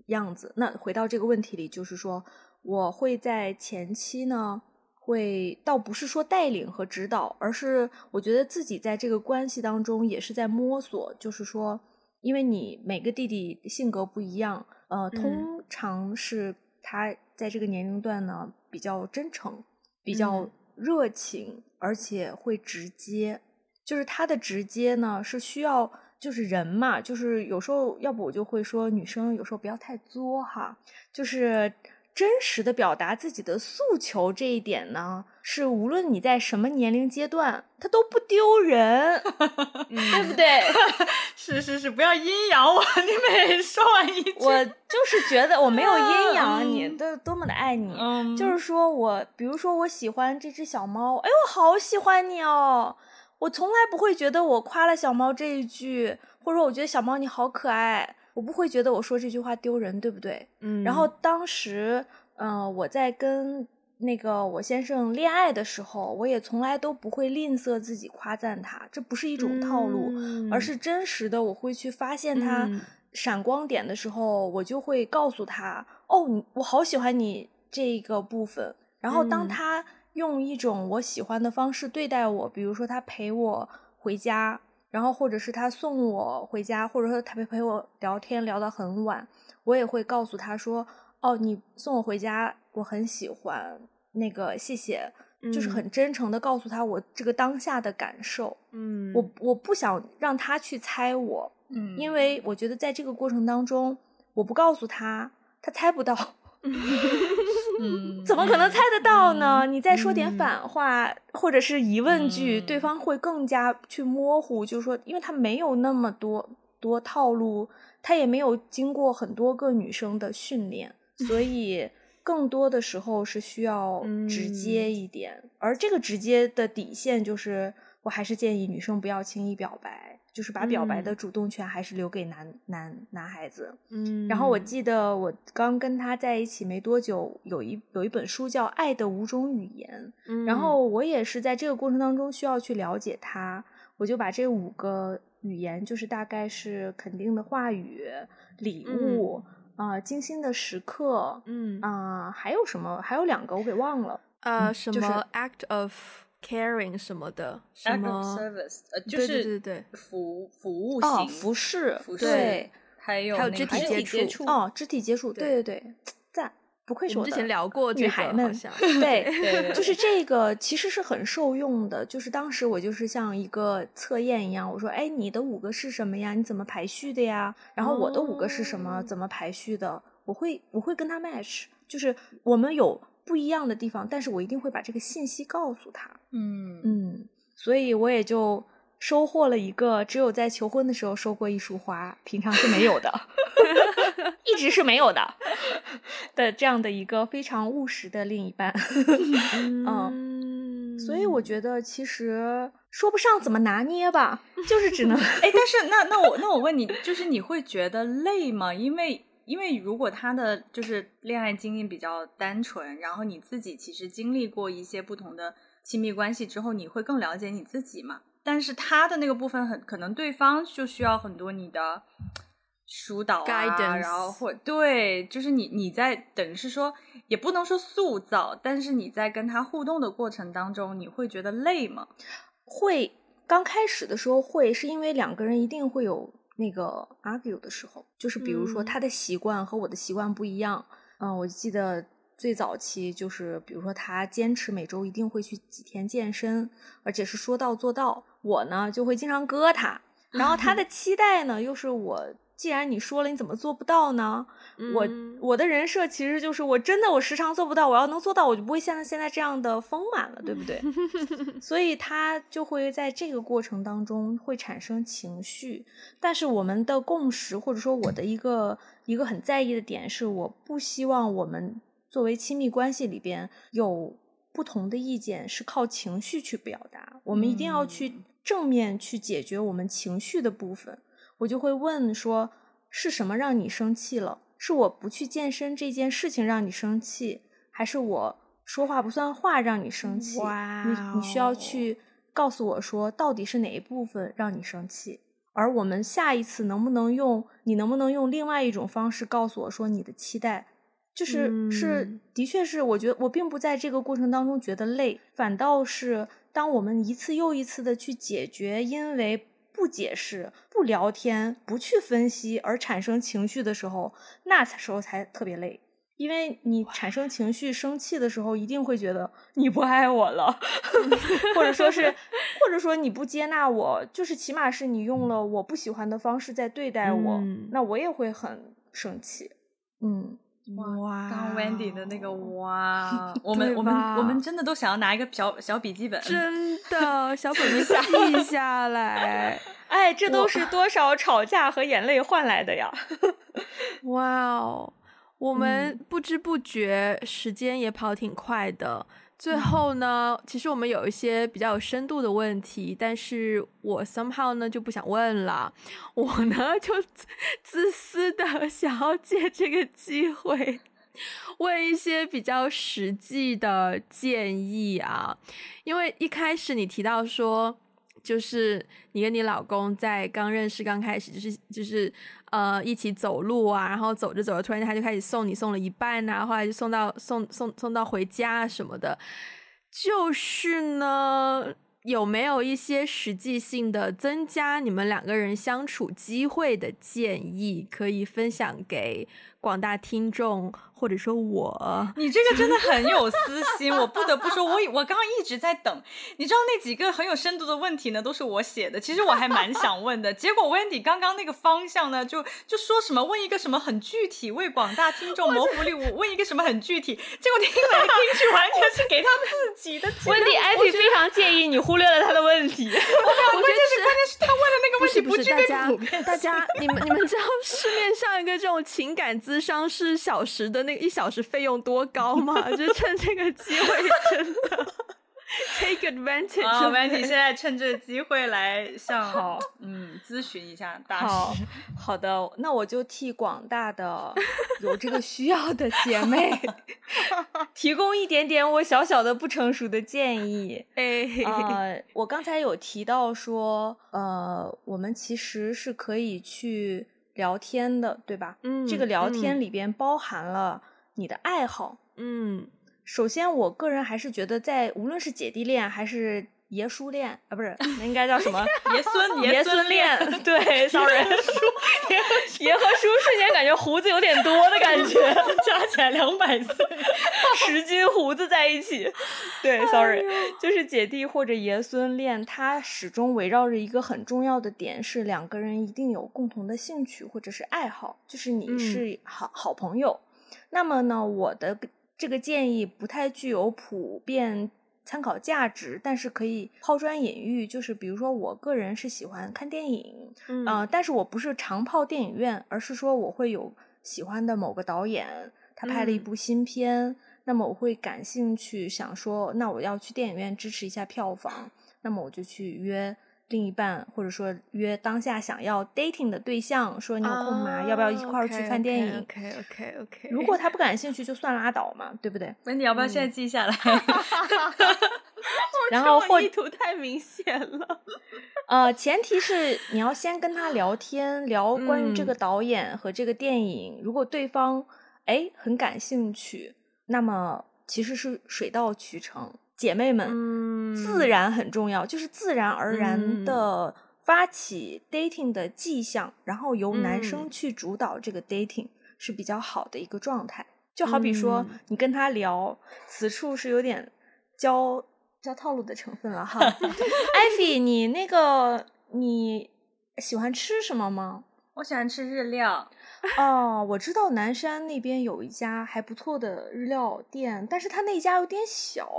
样子。那回到这个问题里，就是说我会在前期呢，会倒不是说带领和指导，而是我觉得自己在这个关系当中也是在摸索。就是说，因为你每个弟弟性格不一样，呃，通常是他在这个年龄段呢。比较真诚，比较热情，嗯，而且会直接。就是他的直接呢，是需要，就是人嘛，就是有时候，要不我就会说，女生有时候不要太作哈，就是。真实的表达自己的诉求这一点呢，是无论你在什么年龄阶段，他都不丢人，对不对？是是是，不要阴阳我。你每说完一句，我就是觉得我没有阴阳你，都、嗯、多么的爱你。嗯、就是说我，比如说我喜欢这只小猫，哎，我好喜欢你哦。我从来不会觉得我夸了小猫这一句，或者说我觉得小猫你好可爱。我不会觉得我说这句话丢人，对不对？嗯。然后当时，嗯、呃，我在跟那个我先生恋爱的时候，我也从来都不会吝啬自己夸赞他，这不是一种套路，嗯、而是真实的。我会去发现他闪光点的时候，嗯、我就会告诉他：“哦，我好喜欢你这个部分。”然后当他用一种我喜欢的方式对待我，比如说他陪我回家，然后或者是他送我回家，或者说他陪陪我聊天聊到很晚，我也会告诉他说：“哦，你送我回家，我很喜欢，那个谢谢。”就是很真诚的告诉他我这个当下的感受。嗯，我我不想让他去猜我，嗯，因为我觉得在这个过程当中，我不告诉他，他猜不到。嗯，怎么可能猜得到呢？嗯、你再说点反话，嗯、或者是疑问句，嗯、对方会更加去模糊。就是说，因为他没有那么多多套路，他也没有经过很多个女生的训练，所以。更多的时候是需要直接一点，嗯、而这个直接的底线就是，我还是建议女生不要轻易表白，就是把表白的主动权还是留给男、嗯、男男孩子。嗯，然后我记得我刚跟他在一起没多久，有一有一本书叫《爱的五种语言》，嗯，然后我也是在这个过程当中需要去了解他，我就把这五个语言，就是大概是肯定的话语、礼物。嗯啊，精心的时刻，嗯啊，还有什么？还有两个我给忘了。呃，什么 act of caring 什么的，什么 service，呃，就是对对对，服服务型，服饰，对，还有还有肢体接触，哦，肢体接触，对对对，赞。不愧是我之前聊过女孩们，对，就是这个其实是很受用的。就是当时我就是像一个测验一样，我说：“哎，你的五个是什么呀？你怎么排序的呀？”然后我的五个是什么？怎么排序的？我会我会跟他 match，就是我们有不一样的地方，但是我一定会把这个信息告诉他。嗯嗯，所以我也就。收获了一个只有在求婚的时候收过一束花，平常是没有的，一直是没有的 的这样的一个非常务实的另一半。嗯，所以我觉得其实说不上怎么拿捏吧，就是只能哎，但是那那我那我问你，就是你会觉得累吗？因为因为如果他的就是恋爱经验比较单纯，然后你自己其实经历过一些不同的亲密关系之后，你会更了解你自己嘛？但是他的那个部分很可能对方就需要很多你的疏导啊，Guidance. 然后或对，就是你你在等于是说也不能说塑造，但是你在跟他互动的过程当中，你会觉得累吗？会，刚开始的时候会，是因为两个人一定会有那个 argue 的时候，就是比如说他的习惯和我的习惯不一样，嗯，嗯，我记得。最早期就是，比如说他坚持每周一定会去几天健身，而且是说到做到。我呢就会经常割他，然后他的 期待呢又是我，既然你说了，你怎么做不到呢？嗯、我我的人设其实就是我真的我时常做不到，我要能做到，我就不会像现在这样的丰满了，对不对？所以他就会在这个过程当中会产生情绪，但是我们的共识或者说我的一个一个很在意的点是，我不希望我们。作为亲密关系里边有不同的意见，是靠情绪去表达。我们一定要去正面去解决我们情绪的部分。我就会问说：是什么让你生气了？是我不去健身这件事情让你生气，还是我说话不算话让你生气.你你需要去告诉我说，到底是哪一部分让你生气？而我们下一次能不能用，你能不能用另外一种方式告诉我说你的期待？就是是，的确是，我觉得我并不在这个过程当中觉得累，反倒是当我们一次又一次的去解决，因为不解释、不聊天、不去分析而产生情绪的时候，那时候才特别累。因为你产生情绪、生气的时候，一定会觉得你不爱我了，或者说是，或者说你不接纳我，就是起码是你用了我不喜欢的方式在对待我，嗯、那我也会很生气。嗯。哇！刚 Wendy 的那个哇，我们我们我们真的都想要拿一个小小笔记本，真的 小本本记下来。哎，这都是多少吵架和眼泪换来的呀！哇哦，我们不知不觉时间也跑挺快的。最后呢，其实我们有一些比较有深度的问题，但是我 somehow 呢就不想问了，我呢就自私的 想要借这个机会问一些比较实际的建议啊，因为一开始你提到说，就是你跟你老公在刚认识刚开始，就是就是呃一起走路啊，然后走着走着，突然间他就开始送你送了一半啊，后来就送到送送送到回家什么的。就是呢，有没有一些实际性的增加你们两个人相处机会的建议，可以分享给广大听众？或者说我，你这个真的很有私心，我不得不说，我我刚刚一直在等，你知道那几个很有深度的问题呢，都是我写的，其实我还蛮想问的，结果 Wendy 刚刚那个方向呢，就就说什么问一个什么很具体，为广大听众谋福利，我问一个什么很具体，结果听来听去完全是给他们自己的。Wendy Ivy 非常介意你忽略了他的问题，我关键是关键是他问的那个问题不具备普遍。大家，你们你们知道市面上一个这种情感咨商是小时的那个一小时费用多高吗？就趁这个机会，真的 take advantage。好，Wendy 现在趁这个机会来向嗯咨询一下大师。好的，那我就替广大的有这个需要的姐妹 提供一点点我小小的不成熟的建议。哎，呃，我刚才有提到说，呃，我们其实是可以去。聊天的，对吧？嗯，这个聊天里边包含了你的爱好。嗯，首先，我个人还是觉得，在无论是姐弟恋还是爷叔恋 啊，不是，那应该叫什么？爷孙 爷孙恋。对，sorry，爷叔爷和叔瞬间感觉胡子有点多的感觉，加起来两百岁，十斤胡子在一起。对，sorry，就是姐弟或者爷孙恋，它始终围绕着一个很重要的点，是两个人一定有共同的兴趣或者是爱好，就是你是好好朋友。那么呢，我的这个建议不太具有普遍。参考价值，但是可以抛砖引玉。就是比如说，我个人是喜欢看电影，嗯、呃，但是我不是常泡电影院，而是说我会有喜欢的某个导演，他拍了一部新片，嗯、那么我会感兴趣，想说，那我要去电影院支持一下票房，那么我就去约。另一半，或者说约当下想要 dating 的对象，说你有空吗？Oh, 要不要一块儿去看电影？OK OK OK, okay. 如果他不感兴趣，就算拉倒嘛，对不对？Wendy 要不要现在记下来？然后或意图太明显了。呃，前提是你要先跟他聊天，聊关于这个导演和这个电影。嗯、如果对方哎很感兴趣，那么其实是水到渠成。姐妹们，嗯、自然很重要，就是自然而然的发起 dating 的迹象，嗯、然后由男生去主导这个 dating、嗯、是比较好的一个状态。就好比说，嗯、你跟他聊，此处是有点教教套路的成分了哈。艾菲，你那个你喜欢吃什么吗？我喜欢吃日料。哦，我知道南山那边有一家还不错的日料店，但是他那家有点小。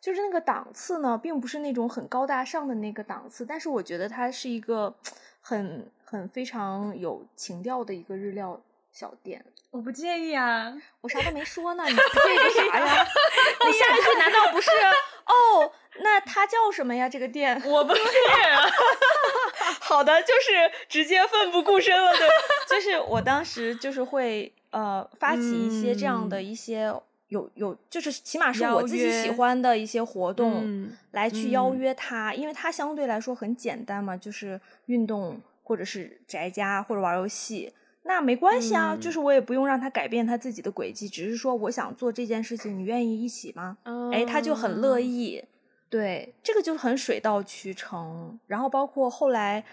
就是那个档次呢，并不是那种很高大上的那个档次，但是我觉得它是一个很很非常有情调的一个日料小店。我不介意啊，我啥都没说呢，你不介意啥呀？你下一句难道不是？哦，那它叫什么呀？这个店 我不是啊。好的，就是直接奋不顾身了，对，就是我当时就是会呃发起一些这样的一些。嗯有有，就是起码是我自己喜欢的一些活动，来去邀约他，嗯、因为他相对来说很简单嘛，就是运动或者是宅家或者玩游戏，那没关系啊，嗯、就是我也不用让他改变他自己的轨迹，只是说我想做这件事情，你愿意一起吗？嗯、哎，他就很乐意，对，这个就很水到渠成。然后包括后来，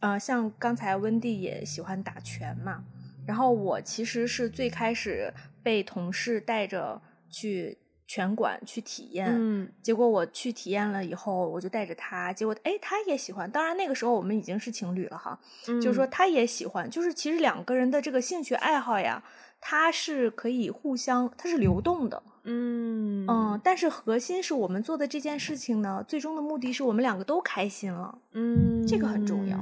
呃，像刚才温蒂也喜欢打拳嘛。然后我其实是最开始被同事带着去拳馆去体验，嗯，结果我去体验了以后，我就带着他，结果哎，他也喜欢。当然那个时候我们已经是情侣了哈，嗯，就是说他也喜欢，就是其实两个人的这个兴趣爱好呀，它是可以互相，它是流动的，嗯。嗯，但是核心是我们做的这件事情呢，最终的目的是我们两个都开心了，嗯，这个很重要，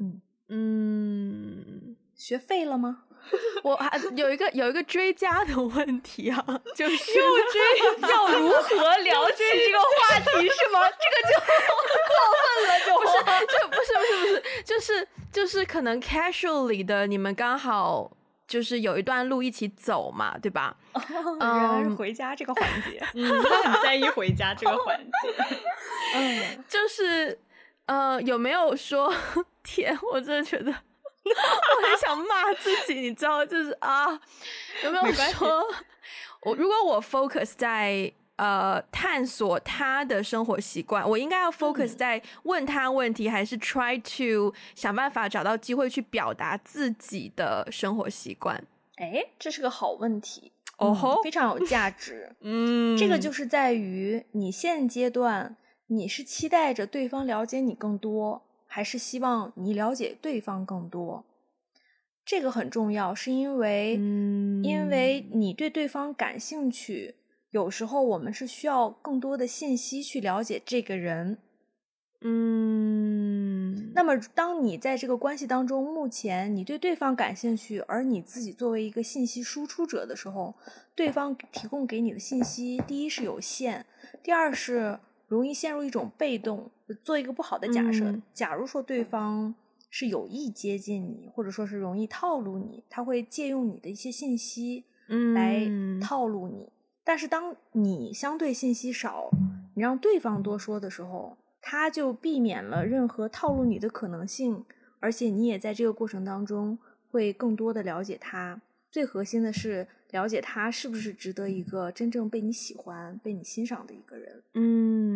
嗯。嗯，学废了吗？我还有一个有一个追加的问题啊，就是又追要如何 聊起这个话题 是吗？这个就过分了，就不是就不是不是不是，就是就是可能 casually 的，你们刚好就是有一段路一起走嘛，对吧？原来是回家这个环节，嗯，他很在意回家这个环节，嗯，就是呃，有没有说天，我真的觉得。我很想骂自己，你知道，就是啊，有没有说，我如果我 focus 在呃探索他的生活习惯？我应该要 focus 在问他问题，嗯、还是 try to 想办法找到机会去表达自己的生活习惯？哎，这是个好问题哦、嗯，非常有价值。嗯，这个就是在于你现阶段你是期待着对方了解你更多，还是希望你了解对方更多？这个很重要，是因为，嗯，因为你对对方感兴趣，有时候我们是需要更多的信息去了解这个人。嗯，那么当你在这个关系当中，目前你对对方感兴趣，而你自己作为一个信息输出者的时候，对方提供给你的信息，第一是有限，第二是容易陷入一种被动。做一个不好的假设，嗯，假如说对方。是有意接近你，或者说是容易套路你，他会借用你的一些信息来套路你。嗯。但是当你相对信息少，你让对方多说的时候，他就避免了任何套路你的可能性，而且你也在这个过程当中会更多的了解他。最核心的是了解他是不是值得一个真正被你喜欢、被你欣赏的一个人。嗯。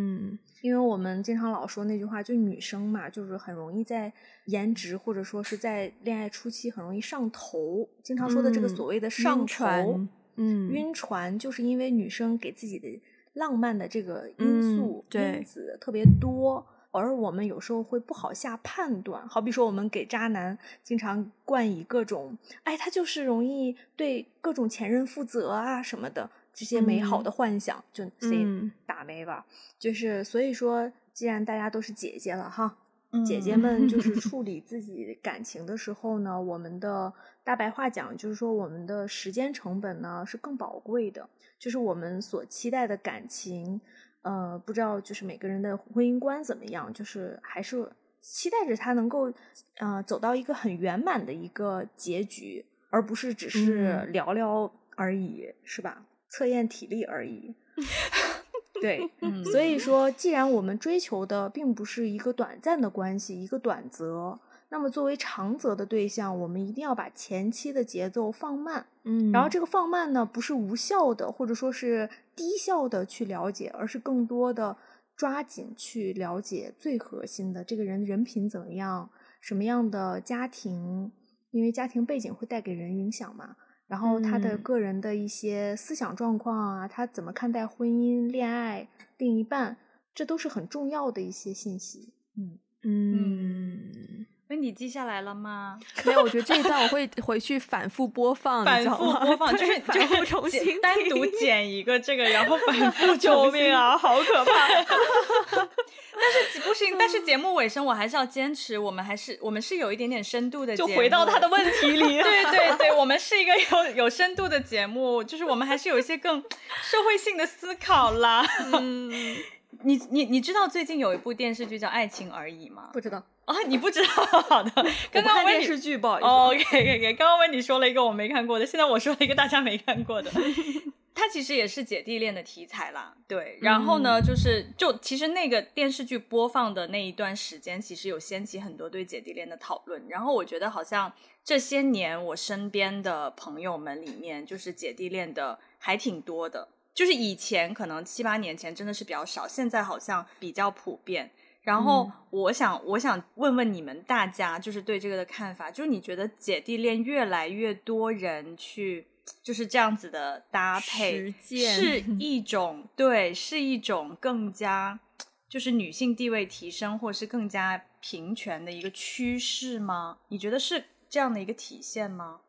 因为我们经常老说那句话，就女生嘛，就是很容易在颜值或者说是在恋爱初期很容易上头。经常说的这个所谓的上头，嗯，晕船，就是因为女生给自己的浪漫的这个因素、嗯、因子特别多，而我们有时候会不好下判断。好比说，我们给渣男经常冠以各种，哎，他就是容易对各种前任负责啊什么的。这些美好的幻想，嗯、就 say 打没吧、嗯，就是所以说，既然大家都是姐姐了哈、嗯，姐姐们就是处理自己感情的时候呢，我们的大白话讲就是说，我们的时间成本呢是更宝贵的，就是我们所期待的感情，呃，不知道就是每个人的婚姻观怎么样，就是还是期待着他能够，呃，走到一个很圆满的一个结局，而不是只是聊聊而已，嗯、是吧？测验体力而已，对，嗯，所以说，既然我们追求的并不是一个短暂的关系，一个短则，那么作为长则的对象，我们一定要把前期的节奏放慢，嗯，然后这个放慢呢，不是无效的，或者说是低效的去了解，而是更多的抓紧去了解最核心的这个人人品怎么样，什么样的家庭，因为家庭背景会带给人影响嘛。然后他的个人的一些思想状况啊，嗯、他怎么看待婚姻、恋爱、另一半，这都是很重要的一些信息。嗯嗯，那你记下来了吗？没有，我觉得这一段我会回去反复播放，反复播放，就是就重新单独剪一个这个，然后反复。救命啊，好可怕！但是节目尾声我还是要坚持，我们还是我们是有一点点深度的节目。就回到他的问题里，对对对，我们是一个有有深度的节目，就是我们还是有一些更社会性的思考啦。嗯，你你你知道最近有一部电视剧叫《爱情而已》吗？不知道啊，你不知道？好的，刚刚问电视剧不好意思。OK OK OK，刚刚问你说了一个我没看过的，现在我说了一个大家没看过的。它其实也是姐弟恋的题材啦，对。然后呢，就是就其实那个电视剧播放的那一段时间，其实有掀起很多对姐弟恋的讨论。然后我觉得好像这些年我身边的朋友们里面，就是姐弟恋的还挺多的。就是以前可能七八年前真的是比较少，现在好像比较普遍。然后我想，我想问问你们大家，就是对这个的看法，就是你觉得姐弟恋越来越多人去。就是这样子的搭配，是 一种对，是一种更加就是女性地位提升，或是更加平权的一个趋势吗？你觉得是这样的一个体现吗？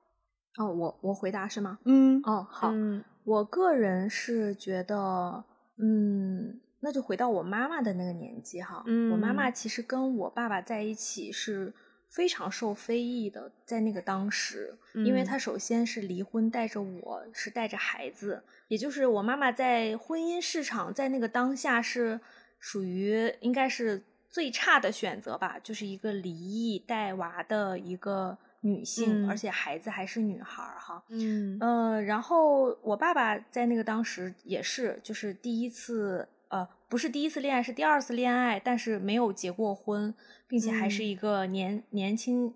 哦，我我回答是吗？嗯，哦，好，嗯，我个人是觉得，嗯，那就回到我妈妈的那个年纪哈，嗯，我妈妈其实跟我爸爸在一起是。非常受非议的，在那个当时，因为他首先是离婚，带着我是带着孩子，也就是我妈妈在婚姻市场在那个当下是属于应该是最差的选择吧，就是一个离异带娃的一个女性，嗯、而且孩子还是女孩哈，嗯。呃，然后我爸爸在那个当时也是，就是第一次。呃，不是第一次恋爱，是第二次恋爱，但是没有结过婚，并且还是一个年、嗯、年轻、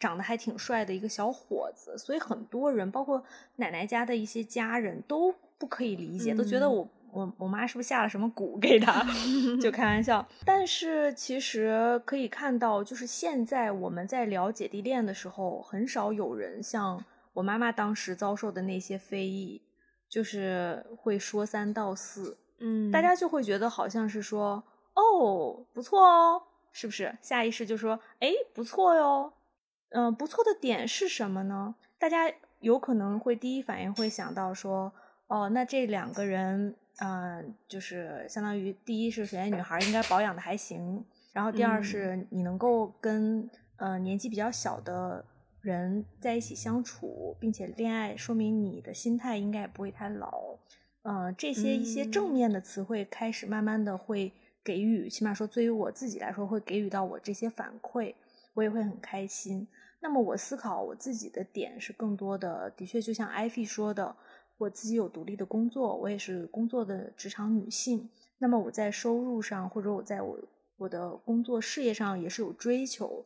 长得还挺帅的一个小伙子，所以很多人，包括奶奶家的一些家人都不可以理解，嗯、都觉得我我我妈是不是下了什么蛊给他？就开玩笑。但是其实可以看到，就是现在我们在聊姐弟恋的时候，很少有人像我妈妈当时遭受的那些非议，就是会说三道四。嗯，大家就会觉得好像是说，哦，不错哦，是不是？下意识就说，哎，不错哟。嗯、呃，不错的点是什么呢？大家有可能会第一反应会想到说，哦，那这两个人，嗯、呃，就是相当于第一是首先女孩应该保养的还行，然后第二是你能够跟呃年纪比较小的人在一起相处，并且恋爱，说明你的心态应该也不会太老。呃，这些一些正面的词汇开始慢慢的会给予，起码说对于我自己来说会给予到我这些反馈，我也会很开心。那么我思考我自己的点是更多的，的确就像艾菲说的，我自己有独立的工作，我也是工作的职场女性。那么我在收入上，或者我在我我的工作事业上也是有追求。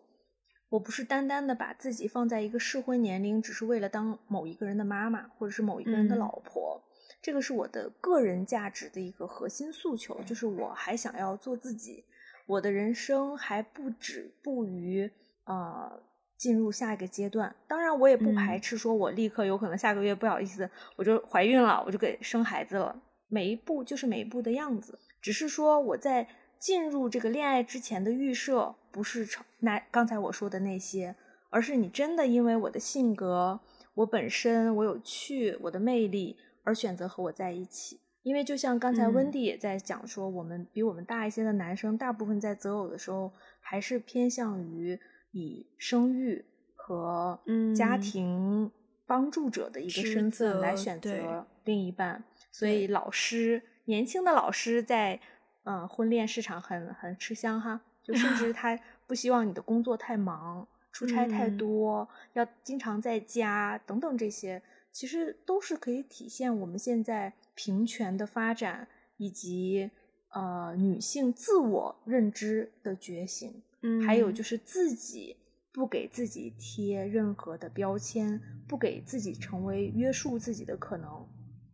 我不是单单的把自己放在一个适婚年龄，只是为了当某一个人的妈妈，或者是某一个人的老婆。嗯。这个是我的个人价值的一个核心诉求，就是我还想要做自己。我的人生还不止步于呃。进入下一个阶段，当然我也不排斥说，我立刻有可能下个月不好意思，我就怀孕了，我就给生孩子了。每一步就是每一步的样子，只是说我在进入这个恋爱之前的预设不是成那刚才我说的那些，而是你真的因为我的性格，我本身我有趣，我的魅力而选择和我在一起。因为就像刚才温蒂也在讲说，我们比我们大一些的男生，大部分在择偶的时候还是偏向于。以生育和家庭帮助者的一个身份来选择另一半，所以老师年轻的老师在嗯婚恋市场很很吃香哈，就甚至 他不希望你的工作太忙，出差太多，要经常在家等等这些，其实都是可以体现我们现在平权的发展以及呃女性自我认知的觉醒。嗯，还有就是自己不给自己贴任何的标签，不给自己成为约束自己的可能，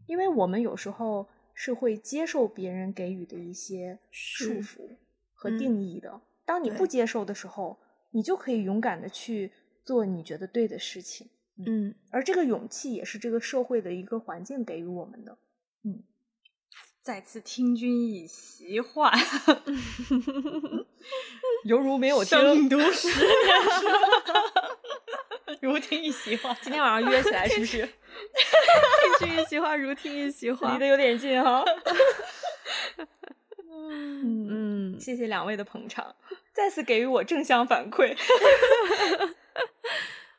因为我们有时候是会接受别人给予的一些束缚和定义的。当你不接受的时候，你就可以勇敢的去做你觉得对的事情。嗯，而这个勇气也是这个社会的一个环境给予我们的。嗯。再次听君一席话，犹如没有听读十年如听一席话。今天晚上约起来是不是？听君一席话，如听一席话，离得有点近哈。嗯嗯，谢谢两位的捧场，再次给予我正向反馈。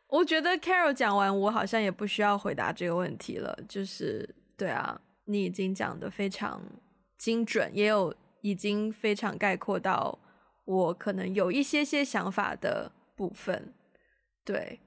我觉得 Carol 讲完，我好像也不需要回答这个问题了。就是，对啊。你已经讲得非常精准，也有已经非常概括到我可能有一些些想法的部分。对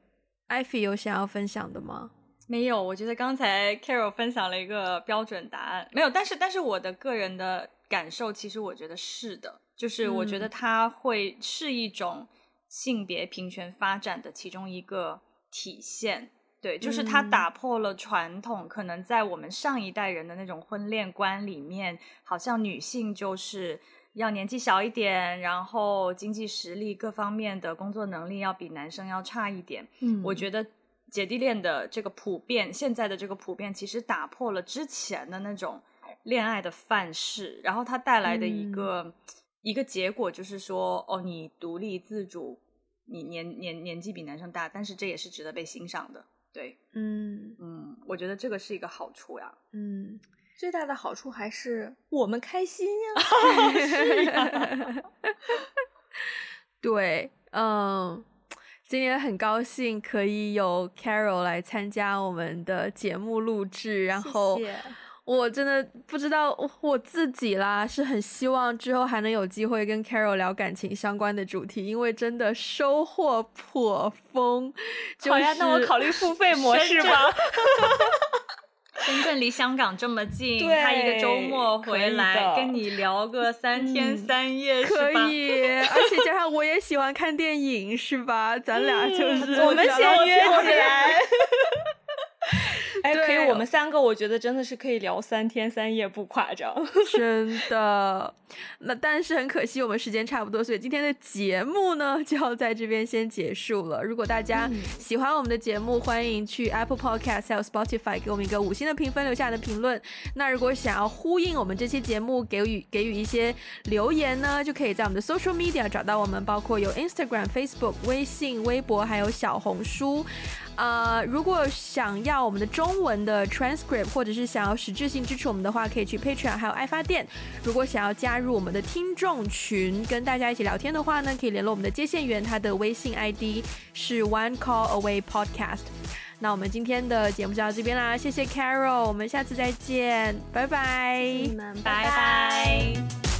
，Ivy 有想要分享的吗？没有，我觉得刚才 Carol 分享了一个标准答案，没有。但是，但是我的个人的感受，其实我觉得是的，就是我觉得它会是一种性别平权发展的其中一个体现。对，就是它打破了传统，可能在我们上一代人的那种婚恋观里面，好像女性就是要年纪小一点，然后经济实力各方面的工作能力要比男生要差一点。嗯，我觉得姐弟恋的这个普遍，现在的这个普遍，其实打破了之前的那种恋爱的范式，然后它带来的一个、嗯、一个结果就是说，哦，你独立自主，你年年年纪比男生大，但是这也是值得被欣赏的。对，嗯嗯，我觉得这个是一个好处呀，嗯，最大的好处还是我们开心呀，是呀 对，嗯，今天很高兴可以有 Carol 来参加我们的节目录制，然后。谢谢我真的不知道我自己啦，是很希望之后还能有机会跟 Carol 聊感情相关的主题，因为真的收获颇丰。就是、好呀，那我考虑付费模式吧。深圳离香港这么近，他一个周末回来跟你聊个三天三夜，可 以，而且加上我也喜欢看电影，是吧？咱俩就是、嗯、我们先约起来。哎，可以，我们三个我觉得真的是可以聊三天三夜不夸张，真的。那但是很可惜，我们时间差不多，所以今天的节目呢就要在这边先结束了。如果大家喜欢我们的节目，欢迎去 Apple Podcast 还有 Spotify 给我们一个五星的评分，留下的评论。那如果想要呼应我们这期节目，给予给予一些留言呢，就可以在我们的 Social Media 找到我们，包括有 Instagram、Facebook、微信、微博，还有小红书。呃，如果想要我们的中文的 transcript，或者是想要实质性支持我们的话，可以去 Patreon，还有爱发电。如果想要加入我们的听众群，跟大家一起聊天的话呢，可以联络我们的接线员，他的微信 ID 是 One Call Away Podcast。那我们今天的节目就到这边啦，谢谢 Carol，我们下次再见，拜拜，你们，拜拜。拜拜。